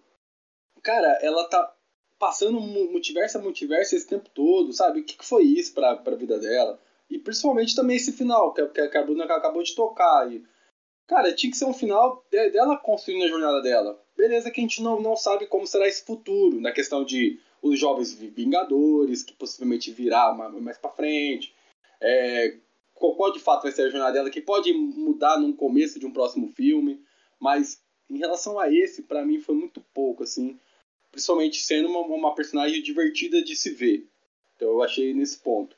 cara, ela tá passando multiverso a multiverso esse tempo todo, sabe? O que, que foi isso pra, pra vida dela? E principalmente também esse final, que, que a Bruna acabou de tocar. E, cara, tinha que ser um final de, dela construindo a jornada dela. Beleza que a gente não, não sabe como será esse futuro, na questão de os jovens Vingadores, que possivelmente virá mais pra frente. É, qual de fato vai ser a jornada dela, que pode mudar no começo de um próximo filme. Mas em relação a esse, para mim foi muito pouco, assim. Principalmente sendo uma, uma, personagem divertida de se ver. Então eu achei nesse ponto.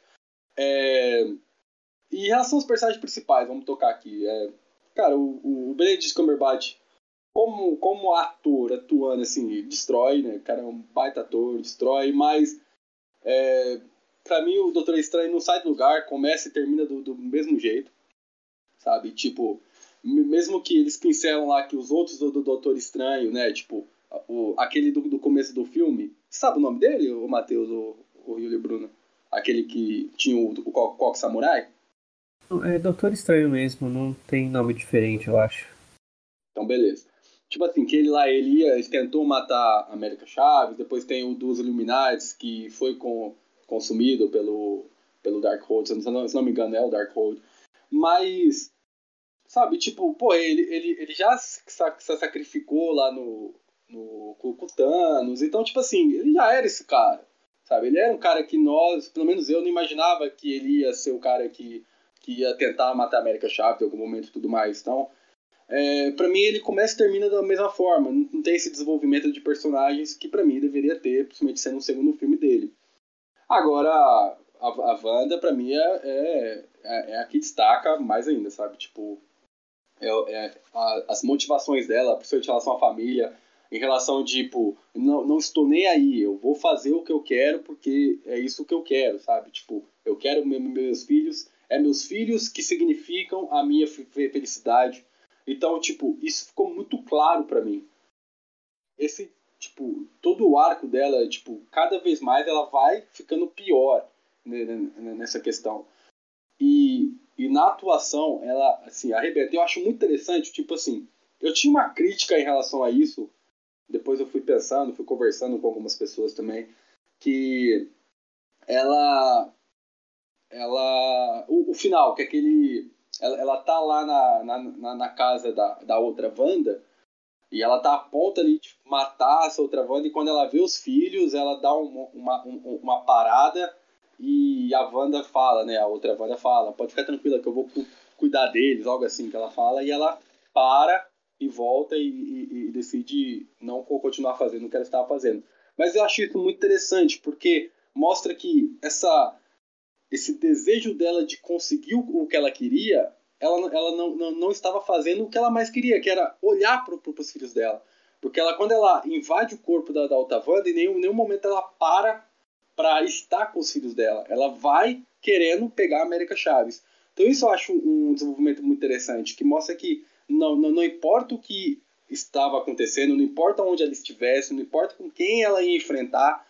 É... E em relação aos personagens principais, vamos tocar aqui. É... Cara, o, o Benedict Cumberbatch, como, como ator atuando, assim, destrói, né? O cara é um baita ator, destrói, mas. É... Pra mim, o Doutor Estranho não sai do lugar, começa e termina do, do mesmo jeito. Sabe? Tipo, mesmo que eles pincelam lá que os outros do, do Doutor Estranho, né, tipo, o, aquele do, do começo do filme. Sabe o nome dele, o Matheus, o, o Yuli Bruno? Aquele que tinha o, o Coque Samurai? É Doutor Estranho mesmo, não tem nome diferente, eu acho. Então, beleza. Tipo assim, que ele lá, ele, ia, ele tentou matar a América Chaves, depois tem o dos Illuminati, que foi com, consumido pelo, pelo Darkhold, se não, se não me engano é o Darkhold. Mas, sabe, tipo, pô, ele, ele, ele já se sacrificou lá no, no Thanos, então, tipo assim, ele já era esse cara, sabe? Ele era um cara que nós, pelo menos eu, não imaginava que ele ia ser o cara que, que ia tentar matar a América Chaves em algum momento e tudo mais. Então, é, para mim ele começa e termina da mesma forma. Não, não tem esse desenvolvimento de personagens que para mim deveria ter, principalmente sendo o segundo filme dele. Agora, a, a Wanda para mim é, é, é, a que destaca mais ainda, sabe? Tipo, é, é a, as motivações dela, principalmente em relação à família, em relação, tipo, não, não estou nem aí, eu vou fazer o que eu quero porque é isso que eu quero, sabe? Tipo, eu quero meus filhos, é meus filhos que significam a minha felicidade então, tipo, isso ficou muito claro para mim. Esse, tipo, todo o arco dela, tipo, cada vez mais ela vai ficando pior nessa questão. E, e na atuação, ela, assim, arrebenta. Eu acho muito interessante, tipo assim, eu tinha uma crítica em relação a isso, depois eu fui pensando, fui conversando com algumas pessoas também, que ela ela o, o final que é aquele ela, ela tá lá na, na, na casa da, da outra Wanda e ela tá a ponto ali de matar essa outra Wanda e quando ela vê os filhos, ela dá um, uma, um, uma parada e a Wanda fala, né? A outra Wanda fala, pode ficar tranquila que eu vou cuidar deles, algo assim que ela fala, e ela para e volta e, e, e decide não continuar fazendo o que ela estava fazendo. Mas eu acho isso muito interessante, porque mostra que essa esse desejo dela de conseguir o que ela queria, ela, ela não, não, não estava fazendo o que ela mais queria, que era olhar para os filhos dela. Porque ela, quando ela invade o corpo da, da Wanda, em nenhum, nenhum momento ela para para estar com os filhos dela. Ela vai querendo pegar a América Chaves. Então isso eu acho um desenvolvimento muito interessante, que mostra que não, não, não importa o que estava acontecendo, não importa onde ela estivesse, não importa com quem ela ia enfrentar,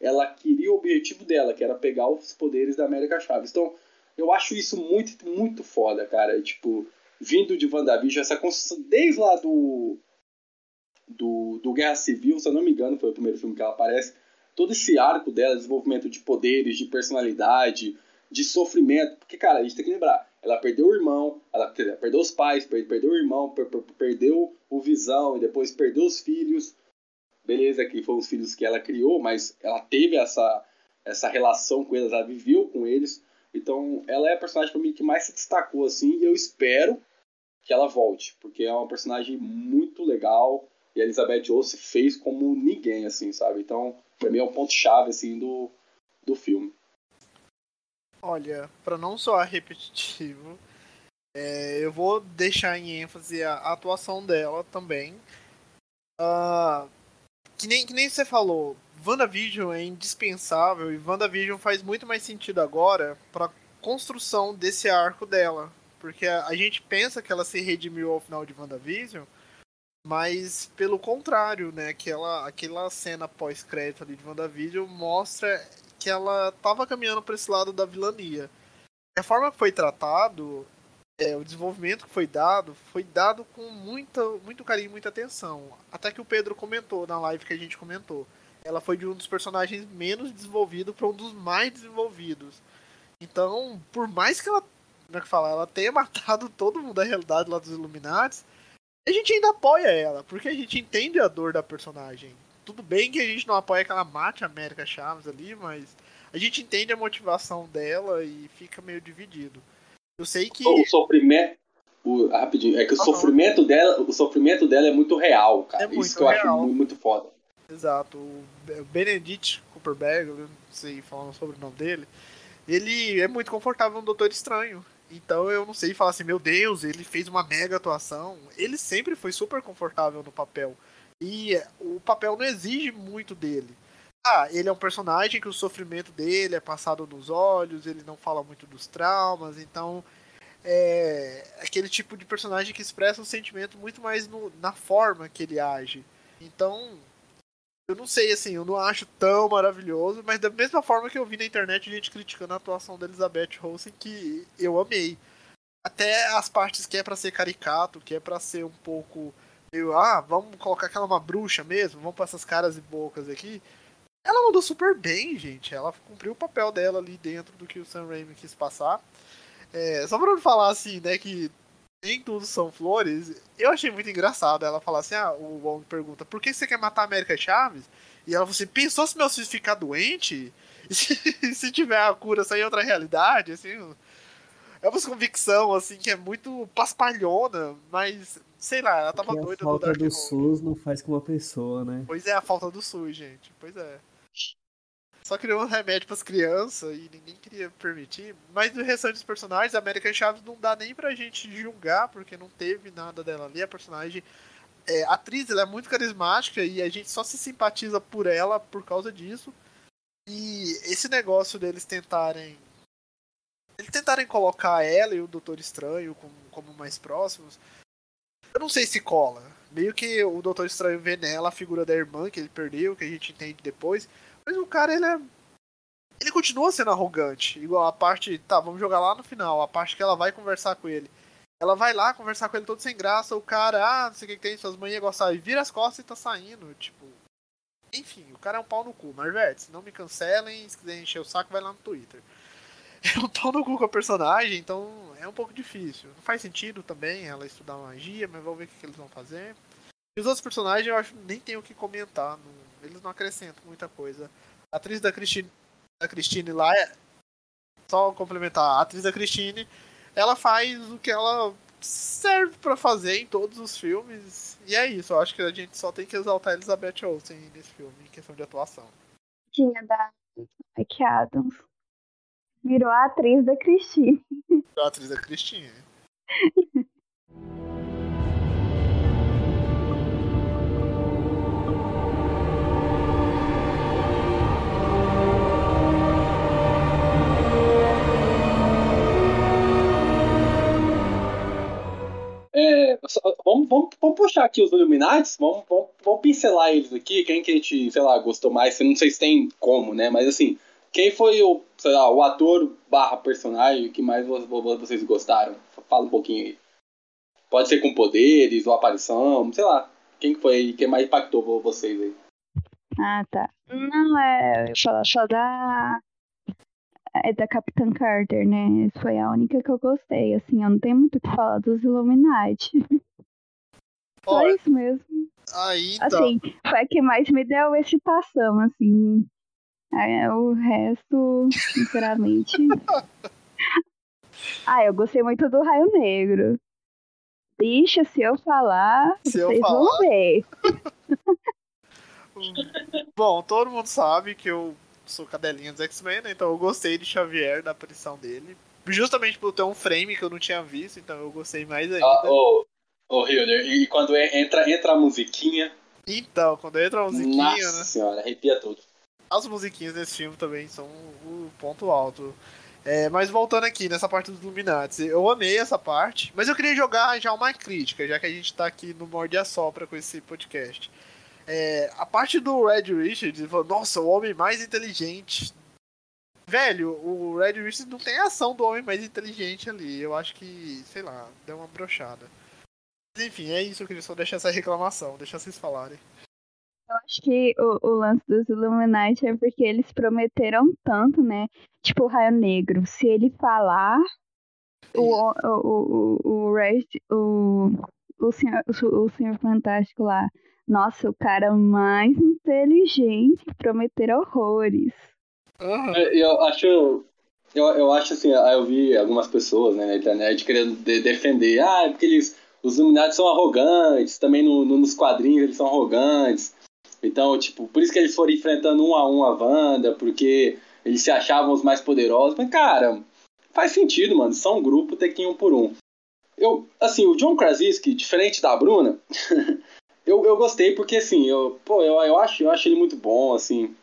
ela queria o objetivo dela, que era pegar os poderes da América Chaves. Então, eu acho isso muito, muito foda, cara. Tipo, vindo de WandaVision, essa construção, desde lá do, do, do Guerra Civil, se eu não me engano, foi o primeiro filme que ela aparece, todo esse arco dela, desenvolvimento de poderes, de personalidade, de sofrimento. Porque, cara, a gente tem que lembrar, ela perdeu o irmão, ela perdeu os pais, perdeu o irmão, perdeu o Visão e depois perdeu os filhos beleza que foram os filhos que ela criou, mas ela teve essa, essa relação com eles, ela viveu com eles. Então, ela é a personagem para mim que mais se destacou assim, e eu espero que ela volte, porque é uma personagem muito legal e a Elizabeth Olsen fez como ninguém assim, sabe? Então, para mim é um ponto chave assim do do filme. Olha, para não soar repetitivo, é, eu vou deixar em ênfase a, atuação dela também. Uh, que nem, que nem você falou, WandaVision é indispensável e WandaVision faz muito mais sentido agora pra construção desse arco dela. Porque a, a gente pensa que ela se redimiu ao final de WandaVision, mas pelo contrário, né? Aquela, aquela cena pós-crédito ali de WandaVision mostra que ela tava caminhando para esse lado da vilania. a forma que foi tratado é, o desenvolvimento que foi dado foi dado com muita, muito carinho, muita atenção. Até que o Pedro comentou na live que a gente comentou. Ela foi de um dos personagens menos desenvolvido para um dos mais desenvolvidos. Então, por mais que ela, como é que fala, ela tenha matado todo mundo da realidade lá dos Illuminati, a gente ainda apoia ela, porque a gente entende a dor da personagem. Tudo bem que a gente não apoia que ela mate a América Chaves ali, mas a gente entende a motivação dela e fica meio dividido. Eu sei que. O sofrimento. O, rapidinho, é que o uhum. sofrimento dela, o sofrimento dela é muito real, cara. É muito Isso que eu acho muito, muito foda. Exato. O Benedict Cooperberg, não sei falar sobre o nome dele, ele é muito confortável no Doutor Estranho. Então eu não sei falar assim, meu Deus, ele fez uma mega atuação. Ele sempre foi super confortável no papel. E o papel não exige muito dele. Ah, ele é um personagem que o sofrimento dele é passado nos olhos, ele não fala muito dos traumas, então é aquele tipo de personagem que expressa um sentimento muito mais no, na forma que ele age. Então, eu não sei, assim, eu não acho tão maravilhoso, mas da mesma forma que eu vi na internet gente criticando a atuação da Elizabeth Olsen, que eu amei. Até as partes que é para ser caricato, que é para ser um pouco meio, ah, vamos colocar aquela uma bruxa mesmo, vamos para essas caras e bocas aqui. Ela mandou super bem, gente. Ela cumpriu o papel dela ali dentro do que o Sam Raimi quis passar. É, só pra não falar assim, né, que nem tudo são flores, eu achei muito engraçado ela falar assim, ah, o Wong pergunta, por que você quer matar a América Chaves? E ela falou assim, pensou se meu filho ficar doente? E se, se tiver a cura sair outra realidade, assim... É uma convicção, assim, que é muito paspalhona, mas, sei lá, ela tava Porque doida a falta do Dark do. SUS não faz com uma pessoa, né? Pois é, a falta do SUS, gente. Pois é. Só criou um remédio pras crianças e ninguém queria permitir. Mas do restante dos personagens, a América Chaves não dá nem pra gente julgar, porque não teve nada dela ali. A personagem. É, a atriz ela é muito carismática e a gente só se simpatiza por ela por causa disso. E esse negócio deles tentarem. Eles tentarem colocar ela e o Doutor Estranho como, como mais próximos. Eu não sei se cola. Meio que o Doutor Estranho vê nela a figura da irmã que ele perdeu, que a gente entende depois. Mas o cara, ele é. Ele continua sendo arrogante. Igual a parte. Tá, vamos jogar lá no final. A parte que ela vai conversar com ele. Ela vai lá conversar com ele todo sem graça. O cara, ah, não sei o que, que tem, suas iam gostar. E vira as costas e tá saindo. Tipo. Enfim, o cara é um pau no cu. Marvete, não me cancelem. Se quiser encher o saco, vai lá no Twitter. É um pau no cu com a personagem, então é um pouco difícil. Não faz sentido também ela estudar magia, mas vamos ver o que, que eles vão fazer. E os outros personagens eu acho nem tenho o que comentar. Não, eles não acrescentam muita coisa. A atriz da Christine, da Christine lá é. Só complementar, a atriz da Christine, ela faz o que ela serve pra fazer em todos os filmes. E é isso, eu acho que a gente só tem que exaltar Elizabeth Olsen nesse filme, em questão de atuação. Tinha da Mike Adams. Virou a atriz da Christine. A atriz da Christine. É, só- vamos, vamos, vamos puxar aqui os Illuminati, vamos, vamos, vamos pincelar eles aqui, quem que a gente, sei lá, gostou mais, não sei se tem como, né, mas assim, quem foi o, sei lá, o ator barra personagem que mais vo- vo- vocês gostaram? Fala um pouquinho aí. Pode ser com poderes ou aparição, sei lá, quem que foi aí, quem mais impactou vo- vocês aí? Ah, tá. Não, é. Eu ia falar só da. É da Capitã Carter, né? Foi a única que eu gostei. Assim, eu não tenho muito o que falar dos Illuminati. Só isso mesmo. aí então. Assim, foi a que mais me deu excitação, assim. É, o resto, sinceramente. ah, eu gostei muito do Raio Negro. Bicho, se eu falar, Se eu vocês falar. vão ver. Bom, todo mundo sabe que eu sou cadelinha dos X-Men, né? Então eu gostei de Xavier, da aparição dele. Justamente por ter um frame que eu não tinha visto, então eu gostei mais ainda. Ah, ô, ô Hilder, e quando é- entra, entra a musiquinha, Então, quando entra a musiquinha, nossa né? senhora, arrepia tudo. As musiquinhas desse filme também são o ponto alto. É, mas voltando aqui nessa parte dos Illuminati, eu amei essa parte, mas eu queria jogar já uma crítica, já que a gente tá aqui no Morde a Sopra com esse podcast. É, a parte do Red Richards, ele falou, nossa, o homem mais inteligente. Velho, o Red Richards não tem ação do homem mais inteligente ali. Eu acho que, sei lá, deu uma brochada. Mas enfim, é isso, eu queria só deixar essa reclamação, deixar vocês falarem. Eu acho que o, o lance dos Illuminati é porque eles prometeram tanto, né? Tipo o Raio Negro. Se ele falar, o, o, o, o, o Red, o, o, senhor, o, o Senhor Fantástico lá. Nossa, o cara mais inteligente prometer horrores. É, Eu acho. Eu, eu acho assim, ah, eu vi algumas pessoas né, na internet querendo de- defender. Ah, é porque eles. Os Illuminati são arrogantes, também no, no- nos quadrinhos eles são arrogantes. Então, tipo, por isso que eles foram enfrentando um a um a Wanda, porque eles se achavam os mais poderosos. Mas, cara, faz sentido, mano. São um grupo, tem que ir um por um. Eu, assim, o John Krasinski, diferente da Bruna, eu, eu gostei porque, assim, eu, pô, eu, eu, acho, eu acho ele muito bom, assim.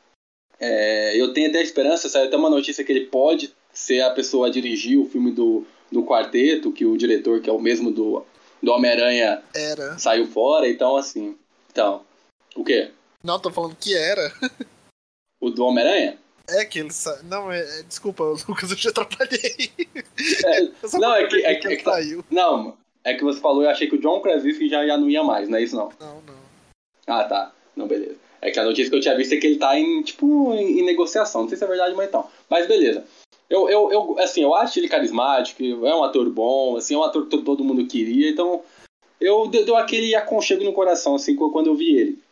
É, eu tenho até esperança, saiu até uma notícia que ele pode ser a pessoa a dirigir o filme do, do quarteto, que o diretor, que é o mesmo do, do Homem-Aranha, saiu fora, então assim. Então. O quê? Não, tô falando que era. O do Homem-Aranha? É que ele sa... Não, é... é desculpa, Lucas, eu te atrapalhei. É, não, é que, é, que, é que saiu. Não, é que você falou, eu achei que o John Krasinski já, já não ia mais, não é isso não? Não, não. Ah, tá. Não, beleza. É que a notícia que eu tinha visto é que ele tá em, tipo, em, em negociação. Não sei se é verdade, mas então. Mas beleza. Eu, eu, eu, assim, eu acho ele carismático, é um ator bom, assim, é um ator que todo mundo queria, então eu deu aquele aconchego no coração, assim, quando eu vi ele.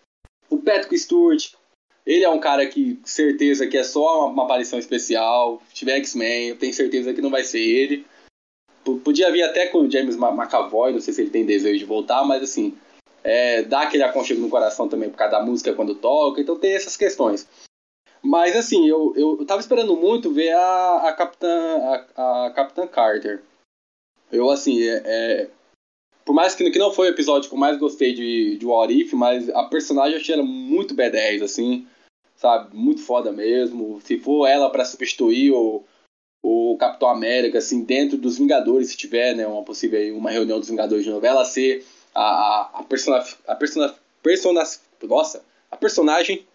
O Patrick Stewart, ele é um cara que certeza que é só uma, uma aparição especial. Se tiver X-Men, eu tenho certeza que não vai ser ele. P podia vir até com o James McAvoy, não sei se ele tem desejo de voltar, mas assim, é, dá aquele aconchego no coração também por causa da música quando toca, então tem essas questões. Mas assim, eu, eu, eu tava esperando muito ver a, a Capitã a, a Capitã Carter. Eu assim, é, é, por mais que, que não foi o episódio que eu mais gostei de, de What If, mas a personagem eu achei ela muito B10, assim, sabe? Muito foda mesmo. Se for ela para substituir o, o Capitão América, assim, dentro dos Vingadores, se tiver, né, uma possível uma reunião dos Vingadores de novela, ser a, a, a, persona, a persona, persona, nossa, a personagem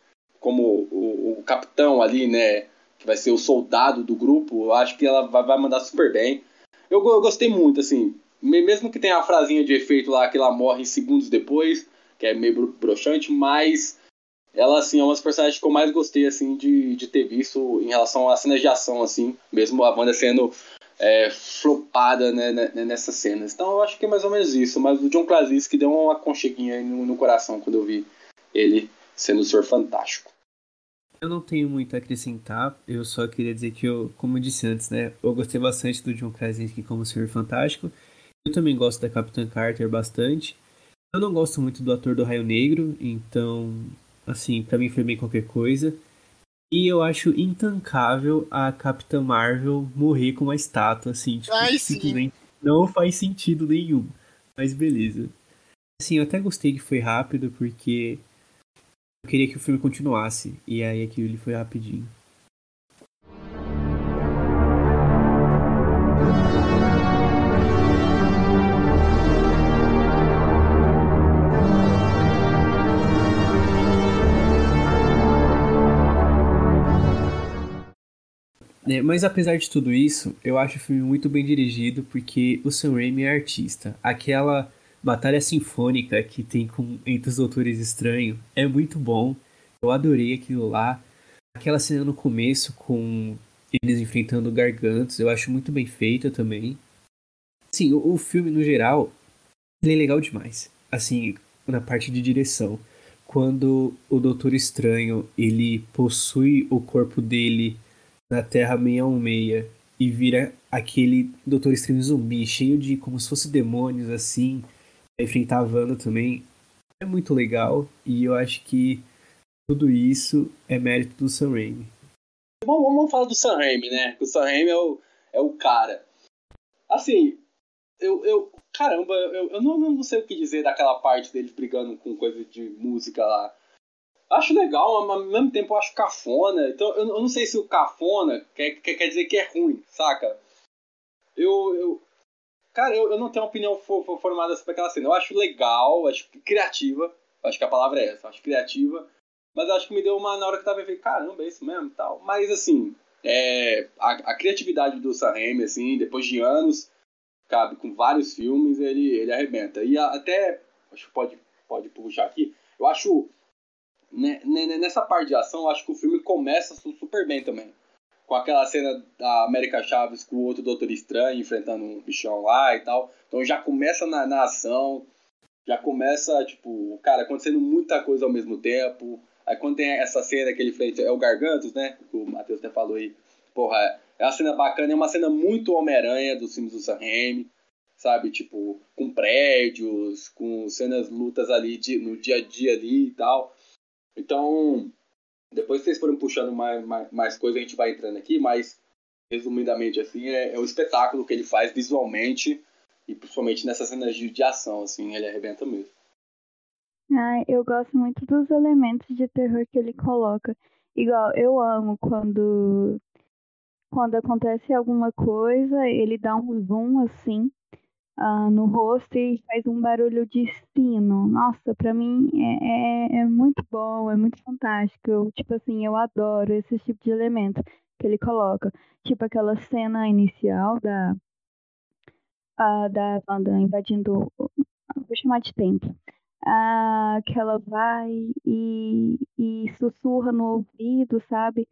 como o, o, capitão ali, né, que vai ser o soldado do grupo, eu acho que ela vai, vai mandar super bem. Eu, eu gostei muito, assim, mesmo que tenha a frasinha de efeito lá que ela morre segundos depois, que é meio broxante, mas ela, assim, é uma das personagens que eu mais gostei, assim, de, de ter visto em relação às cenas de ação, assim, mesmo a Wanda sendo é, flopada né, né, né, nessas cenas. Então eu acho que é mais ou menos isso. Mas o John Krasinski deu uma aconcheguinha no, no coração quando eu vi ele sendo o Senhor Fantástico. Eu não tenho muito a acrescentar, eu só queria dizer que eu, como eu disse antes, né, eu gostei bastante do John Krasinski como Senhor Fantástico. Eu também gosto da Capitã Carter bastante. Eu não gosto muito do ator do Raio Negro, então, assim, para mim foi bem qualquer coisa. E eu acho intancável a Capitã Marvel morrer com uma estátua, assim, tipo, Ai, simplesmente não faz sentido nenhum. Mas beleza. Assim, eu até gostei que foi rápido, porque eu queria que o filme continuasse. E aí aquilo foi rapidinho. É, mas apesar de tudo isso, eu acho o filme muito bem dirigido porque o Sam Raimi é artista. Aquela batalha sinfônica que tem com entre os Doutores Estranhos é muito bom. Eu adorei aquilo lá. Aquela cena no começo com eles enfrentando gargantos, eu acho muito bem feita também. Sim, o, o filme no geral ele é legal demais. Assim, na parte de direção, quando o Doutor Estranho ele possui o corpo dele na Terra 616 e vira aquele Doutor Estranho zumbi, cheio de como se fosse demônios assim, enfrentar a Wanda também, é muito legal e eu acho que tudo isso é mérito do Sam Raimi. Bom, vamos falar do Sam Raimi, né? O Sam Raimi é o, é o cara. Assim, eu, eu caramba, eu, eu não, não sei o que dizer daquela parte deles brigando com coisa de música lá acho legal, mas ao mesmo tempo eu acho cafona. Então eu, eu não sei se o cafona quer, quer, quer dizer que é ruim, saca? Eu. eu cara, eu, eu não tenho uma opinião for, for, formada sobre aquela cena. Eu acho legal, acho criativa. Acho que a palavra é essa, acho criativa. Mas acho que me deu uma na hora que eu tava vendo, caramba, é isso mesmo tal. Mas assim, é, a, a criatividade do Sam Raimi, assim, depois de anos, cabe com vários filmes, ele, ele arrebenta. E a, até, acho que pode, pode puxar aqui, eu acho nessa parte de ação, eu acho que o filme começa super bem também. Com aquela cena da América Chaves com o outro Doutor Estranho enfrentando um bichão lá e tal. Então já começa na, na ação, já começa, tipo, cara acontecendo muita coisa ao mesmo tempo. Aí quando tem essa cena que ele fez, é o Gargantos, né? Que o Matheus até falou aí. Porra, é uma cena bacana, é uma cena muito Homem-Aranha dos filmes do Sam Raimi, sabe? Tipo, com prédios, com cenas lutas ali de, no dia a dia ali e tal. Então, depois vocês forem puxando mais, mais, mais coisas, a gente vai entrando aqui, mas resumidamente assim, é, é o espetáculo que ele faz visualmente e principalmente nessas cenas de, de ação, assim, ele arrebenta mesmo. Ah, eu gosto muito dos elementos de terror que ele coloca. Igual, eu amo quando quando acontece alguma coisa, ele dá um zoom assim uh, no rosto e faz um barulho de sino. Nossa, pra mim é, é, é, muito bom, é muito fantástico. Eu, tipo assim, eu adoro esse tipo de elemento que ele coloca. Tipo aquela cena inicial da, uh, da Wanda invadindo, vou chamar de templo. Uh, que ela vai e, e sussurra no ouvido, sabe?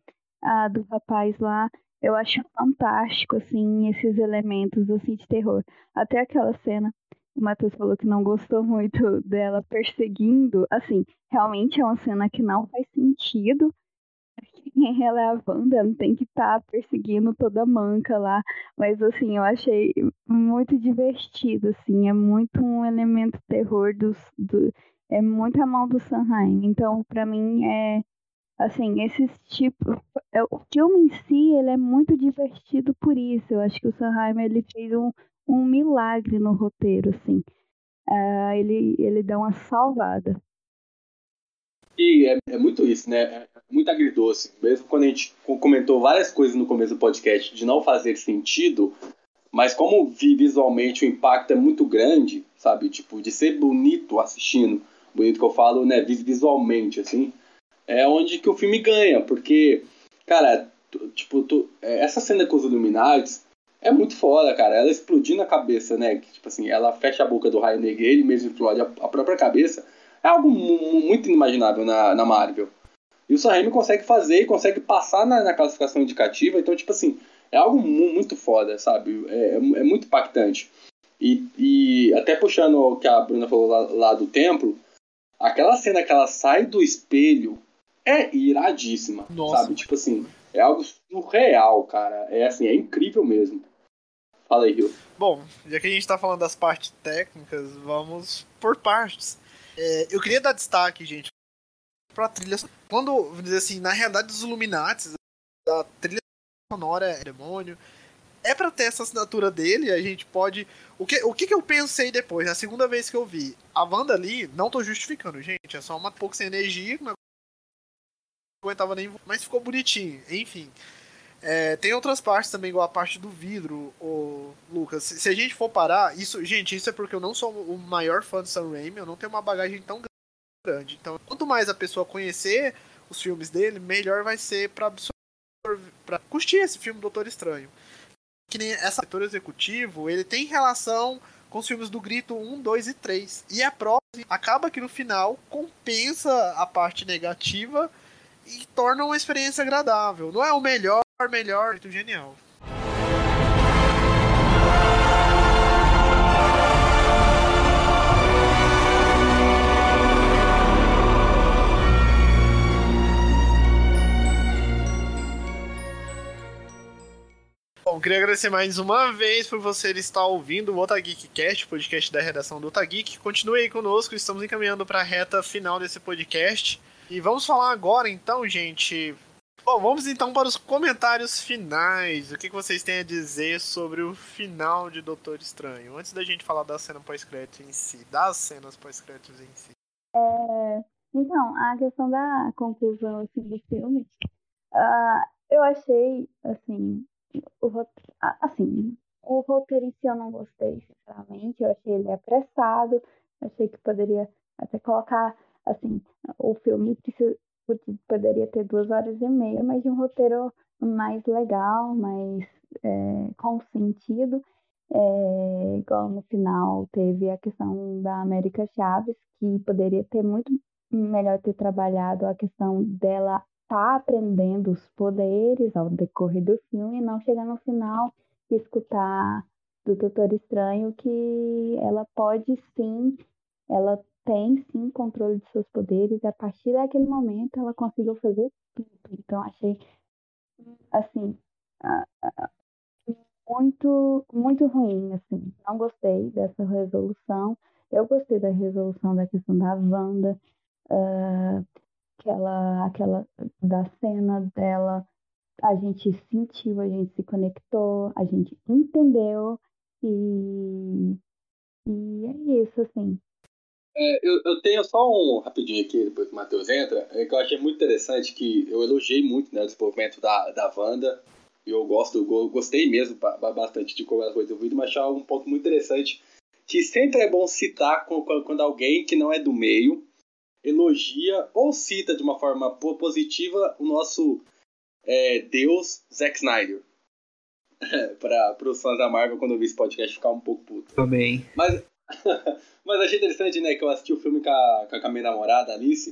Do rapaz lá. Eu acho fantástico, assim, esses elementos, assim, de terror. Até aquela cena, o Matheus falou que não gostou muito dela perseguindo. Assim, realmente é uma cena que não faz sentido. Ela é a Wanda, não tem que estar tá perseguindo toda manca lá. Mas, assim, eu achei muito divertido, assim. É muito um elemento terror dos... Do, é muito a mão do Sanheim. Então, para mim, é assim, esses tipos. É, o filme em si, ele é muito divertido por isso. Eu acho que o Sanheim, ele fez um, um milagre no roteiro, assim. Uh, ele, ele dá uma salvada. E é, é, muito isso, né? É muito agridoce. Mesmo quando a gente comentou várias coisas no começo do podcast de não fazer sentido, mas como visualmente o impacto é muito grande, sabe? Tipo, de ser bonito assistindo. Bonito que eu falo, né? Visualmente, assim é onde que o filme ganha, porque, cara, tipo, tu, é, essa cena com os Illuminati é muito foda, cara. Ela explodindo a cabeça, né? Que, tipo assim, ela fecha a boca do Raio Negro ele mesmo explode a, a, própria cabeça. É algo muito inimaginável na, na Marvel. E o Sam consegue fazer e consegue passar na, na, classificação indicativa. Então, tipo assim, é algo muito foda, sabe? É, é, é muito impactante. E, e, até puxando o que a Bruna falou lá, lá do templo, aquela cena que ela sai do espelho é iradíssima, Nossa. sabe? Tipo assim, é algo surreal, cara. É assim, é incrível mesmo. Fala aí, Rio. Bom, já que a gente tá falando das partes técnicas, vamos por partes. É, eu queria dar destaque, gente, pra trilha. Quando, vamos dizer assim, na realidade dos Illuminati, a trilha sonora é demônio. É pra ter essa assinatura dele, a gente pode. O que, o que, que eu pensei depois, na segunda vez que eu vi? A Wanda ali, não tô justificando, gente, é só uma pouco sem energia, aguentava nem. Mas ficou bonitinho, enfim. É, tem outras partes também, igual a parte do vidro, o Lucas. Se, se, a gente for parar, isso, gente, isso é porque eu não sou o maior fã do Sam Raimi, eu não tenho uma bagagem tão grande. Então, quanto mais a pessoa conhecer os filmes dele, melhor vai ser para absorver, para curtir esse filme Doutor Estranho. Que nem essa setor executivo, ele tem relação com os filmes do Grito 1, 2 e 3. E a prova acaba que no final compensa a parte negativa e torna uma experiência agradável. Não é o melhor, melhor, muito genial. Bom, queria agradecer mais uma vez por você estar ouvindo o Otageekcast, podcast da redação do Otageek. Continue aí conosco, estamos encaminhando para a reta final desse podcast. E vamos falar agora então, gente. Bom, vamos então para os comentários finais. O que, vocês têm a dizer sobre o final de Doutor Estranho? Antes da gente falar da cena pós-crédito em si, das cenas pós-créditos em si. É, então, a questão da conclusão assim, do filme, uh, eu achei, assim, o, assim, o roteiro em si eu não gostei, sinceramente. Eu achei ele apressado, achei que poderia até colocar assim, o filme precisa, poderia ter duas horas e meia, mas de um roteiro mais legal, mais é, com sentido. É, igual no final teve a questão da América Chaves, que poderia ter muito melhor ter trabalhado a questão dela tá aprendendo os poderes ao decorrer do filme e não chegar no final e escutar do Doutor Estranho que ela pode sim, ela tem sim controle de seus poderes a partir daquele momento ela conseguiu fazer tudo. Então achei assim muito muito ruim assim. Não gostei dessa resolução. Eu gostei da resolução da questão da Wanda, uh, aquela aquela da cena dela. A gente sentiu, a gente se conectou, a gente entendeu e e é isso assim é, eu, eu, tenho só um rapidinho aqui, depois que o Matheus entra, é que eu achei muito interessante que eu elogiei muito né, o desenvolvimento da, da Wanda. E eu gosto, eu gostei mesmo bastante de como ela foi desenvolvida, mas achei um ponto muito interessante que sempre é bom citar quando alguém que não é do meio elogia ou cita de uma forma positiva o nosso é, Deus Zack Snyder. para os fãs da Marvel, quando eu vi esse podcast, ficar um pouco puto. Também. Mas, mas achei interessante, né, que eu assisti o filme com a, com a minha namorada, Alice,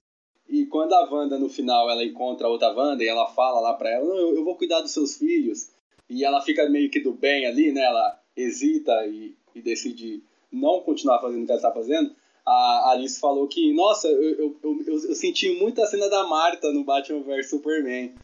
e quando a Wanda, no final, ela encontra a outra Wanda e ela fala lá pra ela, eu, eu vou cuidar dos seus filhos, e ela fica meio que do bem ali, né, ela hesita e, e decide não continuar fazendo o que ela está fazendo, a Alice falou que, nossa, eu, eu, eu, eu, senti muito a cena da Marta no Batman vs Superman.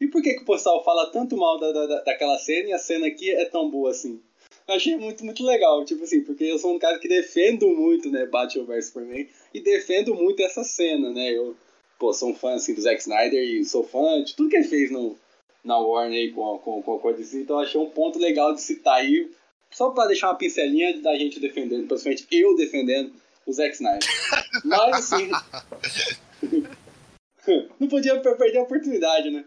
E por que, que o pessoal fala tanto mal da, da, daquela cena e a cena aqui é tão boa assim? Achei muito, muito legal, tipo assim, porque eu sou um cara que defendo muito, né, Batman vs Superman, e defendo muito essa cena, né, eu, pô, sou um fã, assim, do Zack Snyder e sou fã de tudo que ele fez no, na Warner aí com, com, com a Codice, então achei um ponto legal de citar aí, só para deixar uma pincelinha da gente defendendo, principalmente eu defendendo o Zack Snyder. Mas, assim, não podia perder a oportunidade, né?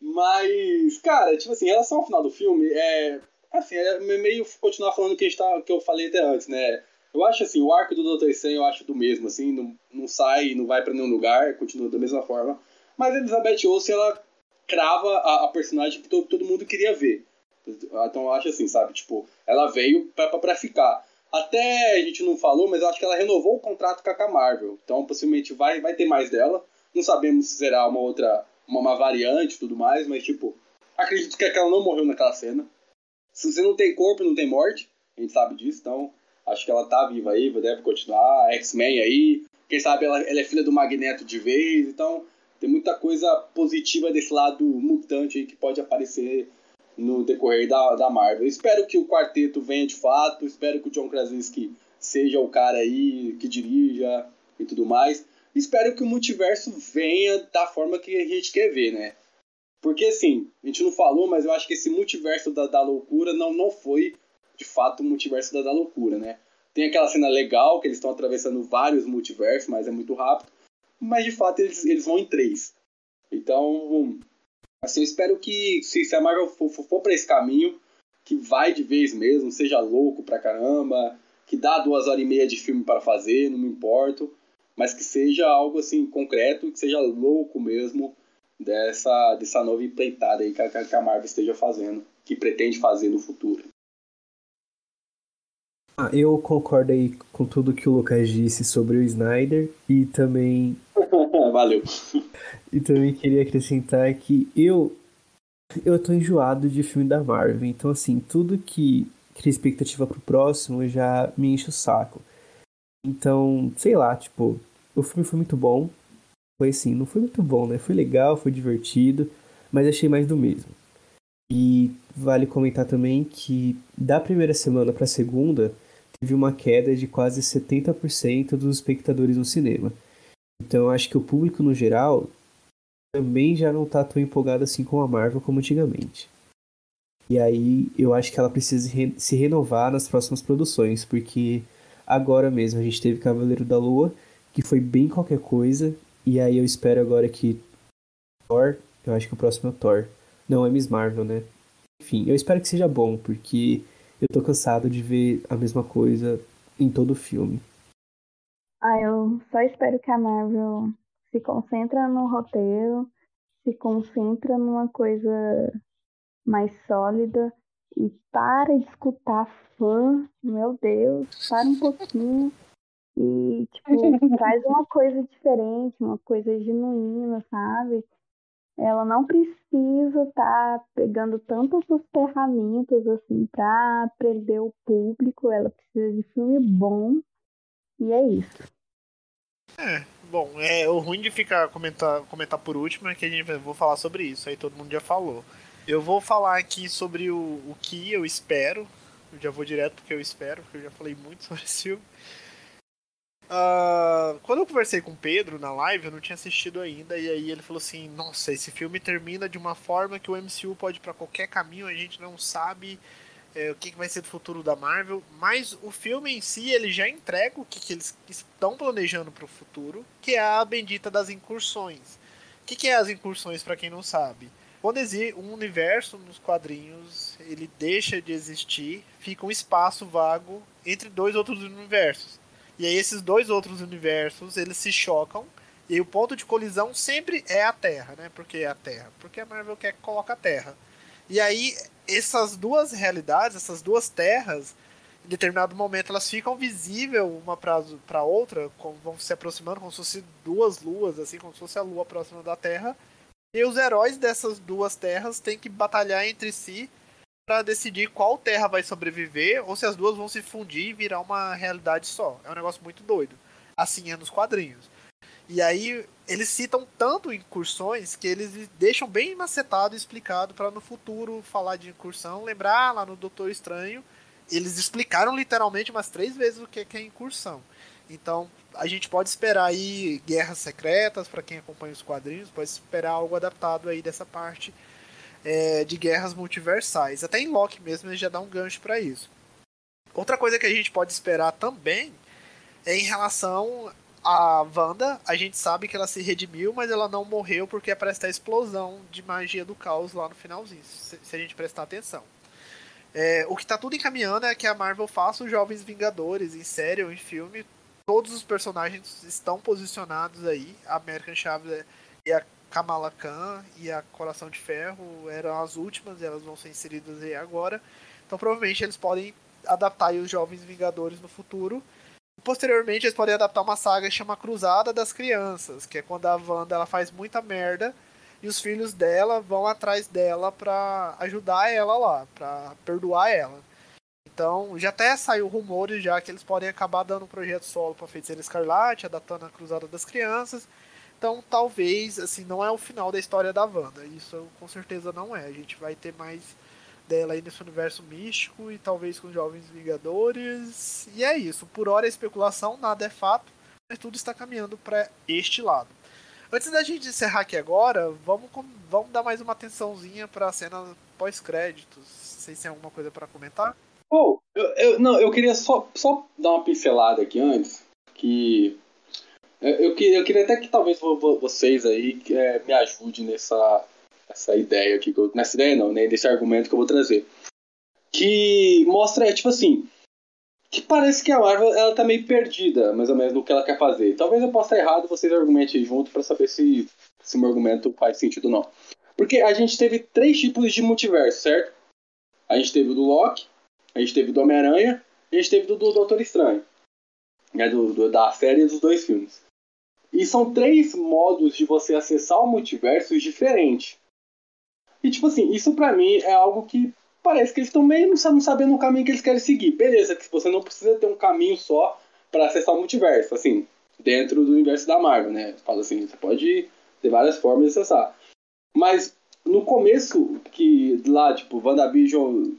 Mas, cara, tipo assim, em relação ao final do filme, é. Assim, é meio continuar falando que, a gente tá, que eu falei até antes, né? Eu acho assim, o arco do Dr. Estranho eu acho do mesmo, assim, não, não sai, não vai para nenhum lugar, continua da mesma forma. Mas a Elizabeth Olsen, ela crava a, a personagem que todo, todo mundo queria ver. Então eu acho assim, sabe? Tipo, ela veio pra ficar. Até a gente não falou, mas eu acho que ela renovou o contrato com a Marvel. Então possivelmente vai, vai ter mais dela. Não sabemos se será uma outra, uma, uma variante e tudo mais, mas tipo, acredito que ela não morreu naquela cena. Se você não tem corpo, não tem morte. A gente sabe disso, então acho que ela tá viva aí, deve continuar. X-Men aí. Quem sabe ela, ela é filha do Magneto de vez, então tem muita coisa positiva desse lado mutante aí que pode aparecer no decorrer da, da Marvel. Espero que o quarteto venha de fato, espero que o John Krasinski seja o cara aí que dirija e tudo mais. Espero que o multiverso venha da forma que a gente quer ver, né? Porque assim, a gente não falou, mas eu acho que esse multiverso da, da loucura não, não foi de fato o multiverso da, da loucura, né? Tem aquela cena legal que eles estão atravessando vários multiversos, mas é muito rápido. Mas de fato eles, eles vão em três. Então, Assim, eu espero que se, se a Marvel for, for, for para esse caminho, que vai de vez mesmo, seja louco pra caramba, que dá duas horas e meia de filme para fazer, não me importo, mas que seja algo assim concreto, que seja louco mesmo dessa, dessa nova empreitada aí que a, que a Marvel esteja fazendo, que pretende fazer no futuro. Ah, eu concordo aí com tudo que o Lucas disse sobre o Snyder e também. Valeu. E também queria acrescentar que eu eu tô enjoado de filme da Marvel, então assim, tudo que cria expectativa pro próximo já me enche o saco. Então, sei lá, tipo, o filme foi muito bom. Foi assim, não foi muito bom, né? Foi legal, foi divertido, mas achei mais do mesmo. E vale comentar também que da primeira semana para a segunda teve uma queda de quase 70% dos espectadores no cinema. Então acho que o público no geral também já não tá tão empolgado assim com a Marvel como antigamente. E aí eu acho que ela precisa se renovar nas próximas produções, porque agora mesmo a gente teve Cavaleiro da Lua, que foi bem qualquer coisa, e aí eu espero agora que Thor, eu acho que o próximo é o Thor. Não, é Miss Marvel, né? Enfim, eu espero que seja bom, porque eu tô cansado de ver a mesma coisa em todo o filme. Ah, eu só espero que a Marvel se concentra no roteiro, se concentra numa coisa mais sólida e para de escutar fã, meu Deus, para um pouquinho e tipo, traz uma coisa diferente, uma coisa genuína, sabe? Ela não precisa estar tá pegando tantas ferramentas assim para prender o público, ela precisa de filme bom e é isso. É, bom, é o ruim de ficar comentar, comentar por último é que a gente vou falar sobre isso, aí todo mundo já falou. Eu vou falar aqui sobre o, o que eu espero. Eu já vou direto porque eu espero, porque eu já falei muito sobre esse filme. Uh, quando eu conversei com o Pedro na live, eu não tinha assistido ainda, e aí ele falou assim: Nossa, esse filme termina de uma forma que o MCU pode ir pra qualquer caminho, a gente não sabe é, o que, que vai ser do futuro da Marvel, mas o filme em si ele já entrega o que, que eles estão planejando para o futuro, que é a bendita das incursões. O que, que é as incursões para quem não sabe? quando existe um universo nos quadrinhos, ele deixa de existir, fica um espaço vago entre dois outros universos. E aí esses dois outros universos, eles se chocam, e o ponto de colisão sempre é a Terra, né? Porque é a Terra, porque a Marvel quer que coloque a Terra. E aí essas duas realidades, essas duas terras, em determinado momento elas ficam visíveis uma para outra, como, vão se aproximando como se fossem duas luas, assim, como se fosse a lua próxima da Terra. E os heróis dessas duas terras têm que batalhar entre si para decidir qual terra vai sobreviver ou se as duas vão se fundir e virar uma realidade só. É um negócio muito doido. Assim é nos quadrinhos. E aí eles citam tanto incursões que eles deixam bem macetado e explicado para no futuro falar de incursão, lembrar lá no Doutor Estranho eles explicaram literalmente umas três vezes o que é incursão. Então, a gente pode esperar aí guerras secretas para quem acompanha os quadrinhos, pode esperar algo adaptado aí dessa parte é, de guerras multiversais. Até em Loki mesmo ele já dá um gancho para isso. Outra coisa que a gente pode esperar também é em relação à Wanda. A gente sabe que ela se redimiu, mas ela não morreu porque aparece a explosão de magia do caos lá no finalzinho, se, a gente prestar atenção. É, o que tá tudo encaminhando é que a Marvel faça os Jovens Vingadores em série ou em filme. Todos os personagens estão posicionados aí. A American Chavez e a Kamala Khan e a Coração de Ferro eram as últimas e elas vão ser inseridas aí agora. Então provavelmente eles podem adaptar os Jovens Vingadores no futuro. Posteriormente eles podem adaptar uma saga que chama Cruzada das Crianças, que é quando a Wanda ela faz muita merda e os filhos dela vão atrás dela para ajudar ela lá, para perdoar ela. Então, já até saiu rumores já que eles podem acabar dando um projeto solo para Feiticeira Escarlate, adaptando a Cruzada das Crianças. Então, talvez, assim, não é o final da história da Wanda. Isso com certeza não é. A gente vai ter mais dela aí nesse universo místico e talvez com Jovens Vingadores. E é isso. Por hora é especulação, nada é fato, mas tudo está caminhando para este lado. Antes da gente encerrar aqui agora, vamos, vamos dar mais uma atençãozinha para a cena pós-créditos. Vocês têm alguma coisa para comentar? Oh, eu, eu, não, eu queria só, só dar uma pincelada aqui antes, que eu, eu, eu queria até que talvez vocês aí é, me ajudem nessa, nessa ideia aqui, eu, nessa ideia não, né, nesse argumento que eu vou trazer. Que mostra, tipo assim, que parece que a Marvel ela tá meio perdida, mais ou menos, no que ela quer fazer. Talvez eu possa estar errado, vocês argumentem junto para saber se, se meu argumento faz sentido ou não. Porque a gente teve três tipos de multiverso, certo? A gente teve o do Loki, a gente teve o do Homem-Aranha a gente teve o do Doutor Estranho. Né, do, do, da série dos dois filmes. E são três modos de você acessar o multiverso diferentes. E, tipo assim, isso para mim é algo que parece que eles estão meio não sabendo o caminho que eles querem seguir. Beleza, que você não precisa ter um caminho só para acessar o multiverso, assim, dentro do universo da Marvel, né? Fala assim, você pode ter várias formas de acessar. Mas no começo, que lá, tipo, WandaVision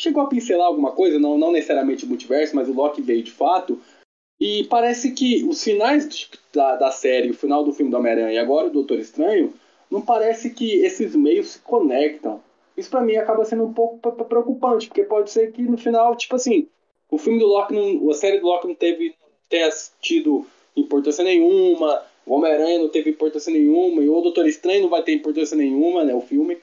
chegou a pincelar alguma coisa, não, não necessariamente o multiverso, mas o Loki veio de fato. E parece que os finais da, da série, o final do filme do Homem-Aranha e agora o Doutor Estranho, não parece que esses meios se conectam. Isso para mim acaba sendo um pouco preocupante, porque pode ser que no final, tipo assim, o filme do Loki, não, a série do Loki não teve tenha tido importância nenhuma, o Homem-Aranha não teve importância nenhuma, e o Doutor Estranho não vai ter importância nenhuma, né, o filme,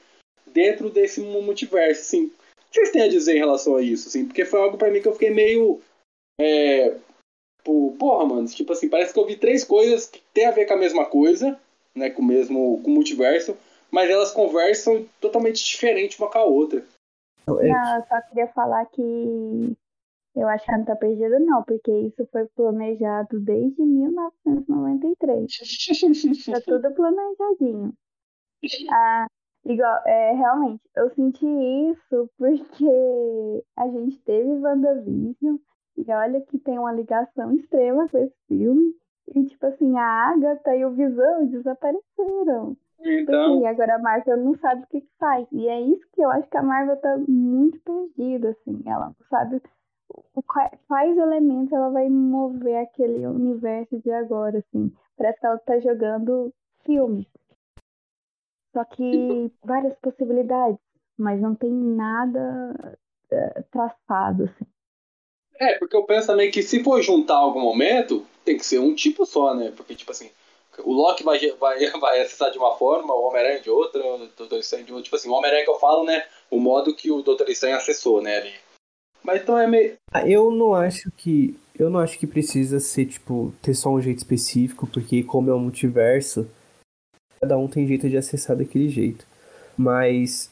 dentro desse multiverso, assim. O que vocês têm a dizer em relação a isso, assim? Porque foi algo para mim que eu fiquei meio... É, porra, mano, tipo assim, parece que eu vi três coisas que tem a ver com a mesma coisa, né, com o mesmo, com o multiverso, mas elas conversam totalmente diferente uma com a outra. Não, eu só queria falar que eu acho que não tá perdida, não, porque isso foi planejado desde 1993. tá tudo planejadinho. Ah, igual, é, realmente, eu senti isso porque a gente teve WandaVision e olha que tem uma ligação extrema com esse filme. E, tipo assim, a Agatha e o Visão desapareceram. Então... E agora a Marvel não sabe o que, que faz. E é isso que eu acho que a Marvel tá muito perdida, assim. Ela não sabe quais elementos ela vai mover aquele universo de agora, assim. Parece que ela tá jogando filme. Só que várias possibilidades, mas não tem nada uh, traçado, assim. É, porque eu penso também que se for juntar algum momento, tem que ser um tipo só, né? Porque, tipo assim, o Loki vai, vai, vai acessar de uma forma, o Homem-Aranha de outra, o Doutor Estranho de outra. Tipo assim, o Homem-Aranha que eu falo, né? O modo que o Doutor Estranho acessou, né? Ali. Mas então é meio. Ah, eu não acho que. Eu não acho que precisa ser, tipo, ter só um jeito específico, porque como é um multiverso, cada um tem jeito de acessar daquele jeito. Mas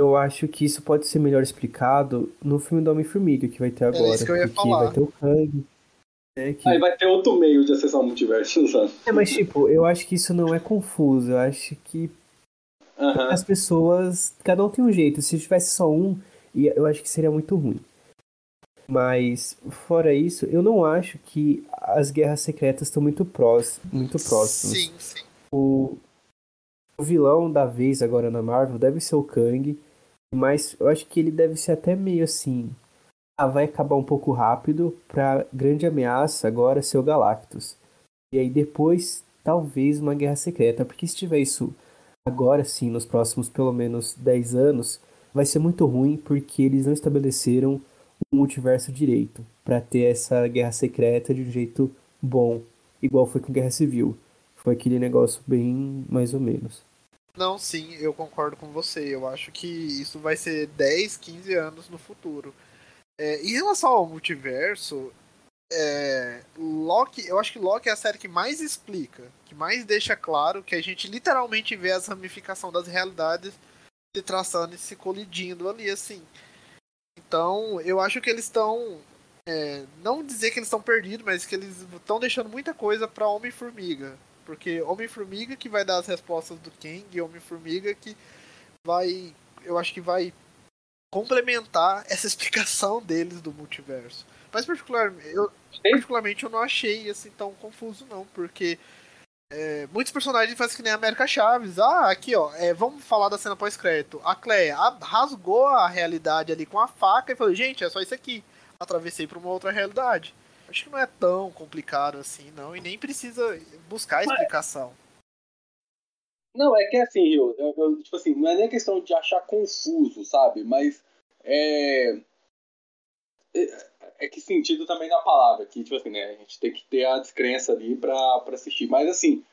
eu acho que isso pode ser melhor explicado no filme do Homem-Formiga que vai ter agora. É isso que eu ia falar. vai ter o Kang. Né, que... Aí vai ter outro meio de acessar o multiverso, sabe? É, mas tipo, eu acho que isso não é confuso. Eu acho que uhum. as pessoas. Cada um tem um jeito. Se tivesse só um, eu acho que seria muito ruim. Mas, fora isso, eu não acho que as guerras secretas estão muito, prós, muito próximas. Sim, sim. O, o vilão da vez agora na Marvel deve ser o Kang, mas eu acho que ele deve ser até meio assim. Ah, vai acabar um pouco rápido pra grande ameaça agora ser o Galactus. E aí depois, talvez uma guerra secreta, porque se tiver isso agora sim, nos próximos pelo menos 10 anos, vai ser muito ruim porque eles não estabeleceram um multiverso direito para ter essa guerra secreta de um jeito bom, igual foi com Guerra Civil. Foi aquele negócio bem mais ou menos. Não, sim, eu concordo com você. Eu acho que isso vai ser 10, 15 anos no futuro. É, em relação ao multiverso, é, Loki, eu acho que Loki é a série que mais explica, que mais deixa claro que a gente literalmente vê as ramificações das realidades se traçando e se colidindo ali, assim. Então, eu acho que eles estão. É, não dizer que eles estão perdidos, mas que eles estão deixando muita coisa para Homem-Formiga. Porque Homem-Formiga que vai dar as respostas do Kang e Homem-Formiga que vai. Eu acho que vai complementar essa explicação deles do multiverso. Mas particular, eu, particularmente eu não achei assim tão confuso não, porque é, muitos personagens fazem que nem a América Chaves. Ah, aqui ó, é, vamos falar da cena pós-crédito. A Cleia rasgou a realidade ali com a faca e falou: gente, é só isso aqui. Atravessei para uma outra realidade. Acho que não é tão complicado assim, não, e nem precisa buscar explicação. Não, é que é assim, eu, eu, eu, tipo assim, não é nem questão de achar confuso, sabe? Mas é, é, é que sentido também na palavra, que tipo assim, né? A gente tem que ter a descrença ali pra, pra assistir. Mas assim,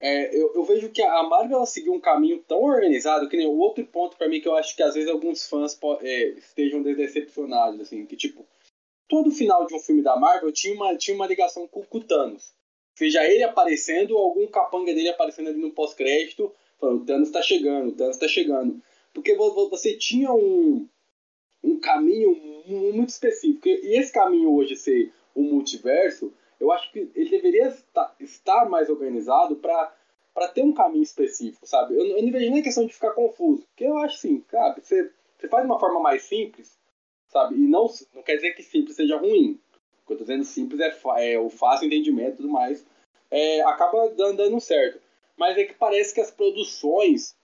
é, eu, eu, vejo que a Marvel ela seguiu um caminho tão organizado que nem o outro ponto para mim que eu acho que às vezes alguns fãs é, estejam decepcionados, assim, que tipo, todo final de um filme da Marvel tinha uma, tinha uma ligação com o Thanos. Seja ele aparecendo ou algum capanga dele aparecendo ali no pós-crédito, falando, Thanos tá chegando, Thanos tá chegando. Porque você tinha um, um caminho muito específico. E esse caminho hoje ser o multiverso, eu acho que ele deveria estar mais organizado para para ter um caminho específico, sabe? Eu, não vejo nem questão de ficar confuso, porque eu acho assim, cara, você, você faz de uma forma mais simples, sabe? E não, não quer dizer que simples seja ruim. O que eu tô dizendo simples é, é o fácil entendimento e tudo mais. É, acaba dando, certo. Mas é que parece que as produções,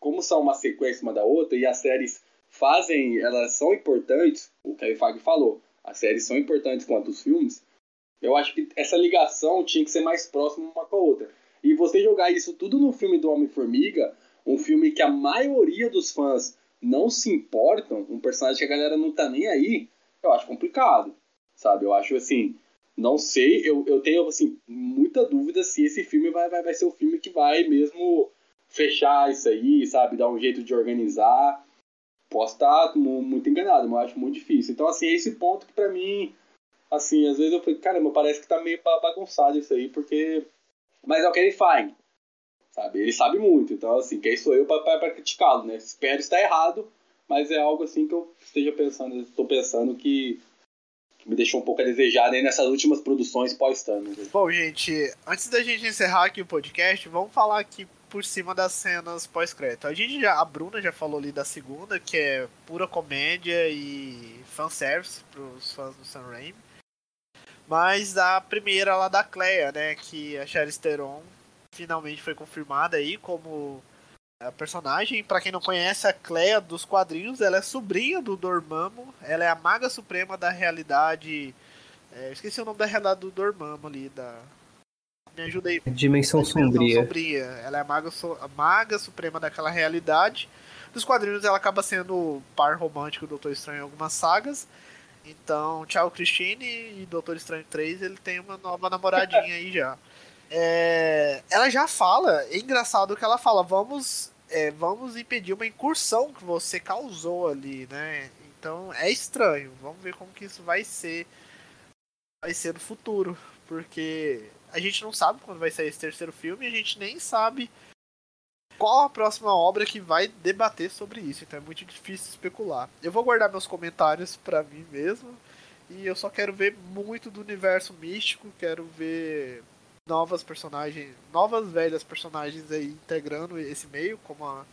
como são uma sequência uma da outra, e as séries fazem, elas são importantes, o Kevin Feige falou, as séries são importantes quanto os filmes, eu acho que essa ligação tinha que ser mais próxima uma com a outra. E você jogar isso tudo no filme do Homem-Formiga, um filme que a maioria dos fãs não se importam, um personagem que a galera não tá nem aí, eu acho complicado, sabe? Eu acho assim, não sei, eu, eu tenho assim, muita dúvida se esse filme vai, vai, vai ser o filme que vai mesmo fechar isso aí, sabe? Dar um jeito de organizar. Posso estar muito enganado, mas acho muito difícil. Então, assim, esse ponto que pra mim, assim, às vezes eu falei, caramba, parece que tá meio bagunçado isso aí, porque. Mas é o que ele faz, sabe? Ele sabe muito, então, assim, quem sou eu pra criticá-lo, né? Espero estar errado, mas é algo assim que eu esteja pensando, estou pensando que me deixou um pouco a desejar né, nessas últimas produções pós-Thanos. Bom, gente, antes da gente encerrar aqui o podcast, vamos falar aqui por cima das cenas pós-crédito. A gente já, a Bruna já falou ali da segunda, que é pura comédia e fanservice pros fãs do Sam Raimi. Mas da primeira lá da Cleia, né, que a Charlize Theron finalmente foi confirmada aí como a personagem. Para quem não conhece, a Cleia dos quadrinhos, ela é sobrinha do Dormammu, ela é a maga suprema da realidade. É, esqueci o nome da realidade do Dormammu ali, da me ajuda aí. Dimensão, dimensão sombria. sombria. Ela é a maga, so, a maga suprema daquela realidade. Nos quadrinhos ela acaba sendo o par romântico do Doutor Estranho em algumas sagas. Então, tchau Christine e Doutor Estranho 3, ele tem uma nova namoradinha aí já. é, ela já fala, é engraçado que ela fala, vamos, é, vamos impedir uma incursão que você causou ali, né? Então é estranho. Vamos ver como que isso vai ser, vai ser no futuro, porque a gente não sabe quando vai sair esse terceiro filme, a gente nem sabe qual a próxima obra que vai debater sobre isso. Então é muito difícil especular. Eu vou guardar meus comentários para mim mesmo. E eu só quero ver muito do universo místico, quero ver novas personagens, novas velhas personagens aí integrando esse meio, como a,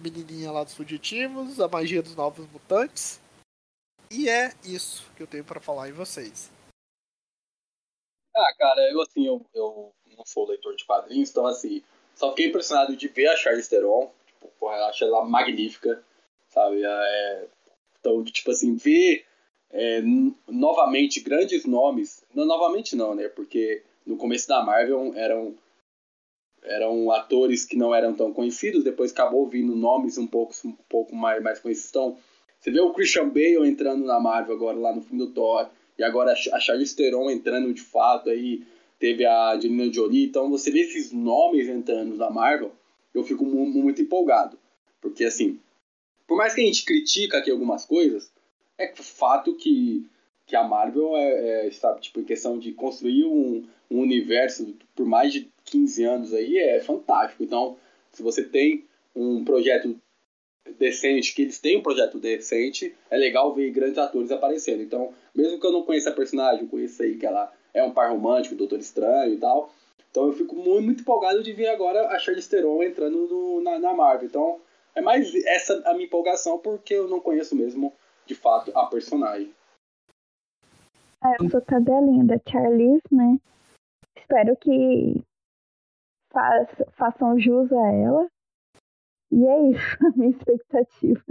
menininha lá dos fugitivos, a magia dos novos mutantes. E é isso que eu tenho para falar em vocês. Ah, cara, eu assim, eu, eu não sou leitor de quadrinhos, então assim, só fiquei impressionado de ver a Charlize Theron. Tipo, porra, eu acho ela magnífica, sabe? É, então, tipo assim, ver é, novamente grandes nomes. Não, novamente não, né? Porque no começo da Marvel eram eram atores que não eram tão conhecidos, depois acabou vindo nomes um pouco, um pouco mais, mais conhecidos. Então, você vê o Christian Bale entrando na Marvel agora lá no filme do Thor, e agora a Charlize Theron entrando de fato aí, teve a Angelina Jolie, então você vê esses nomes entrando na Marvel, eu fico muito empolgado, porque assim, por mais que a gente critica aqui algumas coisas, é fato que, que a Marvel é, é sabe, tipo, em questão de construir um, um universo por mais de 15 anos aí é fantástico. Então, se você tem um projeto decente, que eles têm um projeto decente, é legal ver grandes atores aparecendo. Então, mesmo que eu não conheça a personagem, eu conheço aí que ela é um par romântico, Doutor Estranho e tal. Então eu fico muito, muito empolgado de ver agora a Charlize Theron entrando no, na, na, Marvel. Então é mais essa a minha empolgação porque eu não conheço mesmo, de fato, a personagem. Ah, eu sou cadelinha da Charlize, né? Espero que façam jus a ela. E é isso, a minha expectativa.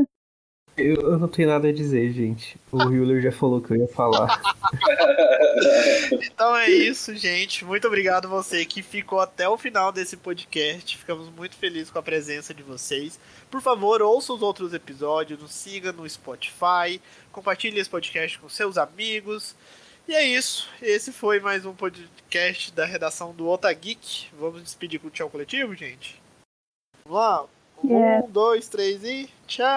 Eu, eu, não tenho nada a dizer, gente. O Hewler já falou que eu ia falar. então é isso, gente. Muito obrigado você que ficou até o final desse podcast. Ficamos muito felizes com a presença de vocês. Por favor, ouça os outros episódios, nos siga no Spotify, compartilhe esse podcast com seus amigos. E é isso. Esse foi mais um podcast da redação do Otageek. Vamos despedir com o tchau coletivo, gente? Vamos lá. Yeah. Um, dois, três e tchau!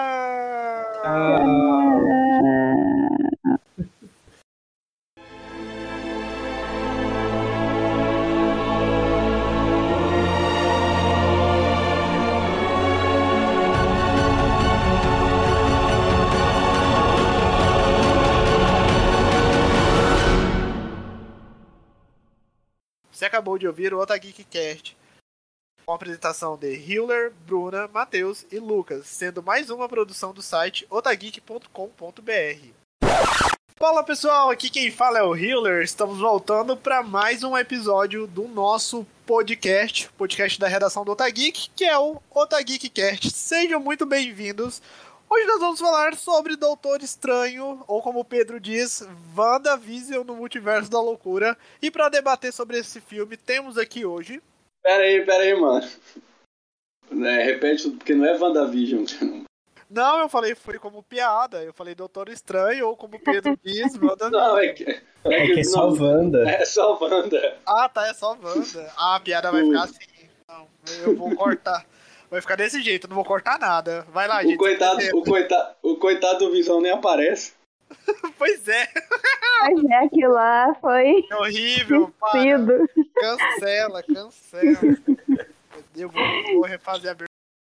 Você acabou de ouvir o Otageekcast com a apresentação de Hiller, Bruna, Matheus e Lucas, sendo mais uma produção do site otageek.com.br. Fala pessoal, aqui quem fala é o Hiller. Estamos voltando para mais um episódio do nosso podcast, podcast da redação do Otageek, que é o Otageekcast. Sejam muito bem-vindos. Hoje nós vamos falar sobre Doutor Estranho, ou como o Pedro diz, WandaVision no Multiverso da Loucura. E para debater sobre esse filme, temos aqui hoje Pera aí, pera aí, mano. É, repete, porque não é WandaVision. Não, eu falei foi como piada. Eu falei Doutor Estranho, ou como Pedro diz, WandaVision. Não, é que, é, é que é só Wanda. É só Wanda. Ah, tá, é só Wanda. Ah, a piada vai ficar assim. Não, eu vou cortar. Vai ficar desse jeito, não vou cortar nada. Vai lá, o gente. Coitado, o, coitado, o coitado do Visão nem aparece. pois é. Mas é, aquilo lá foi. É horrível, para. Cancela, cancela. Eu vou, vou refazer a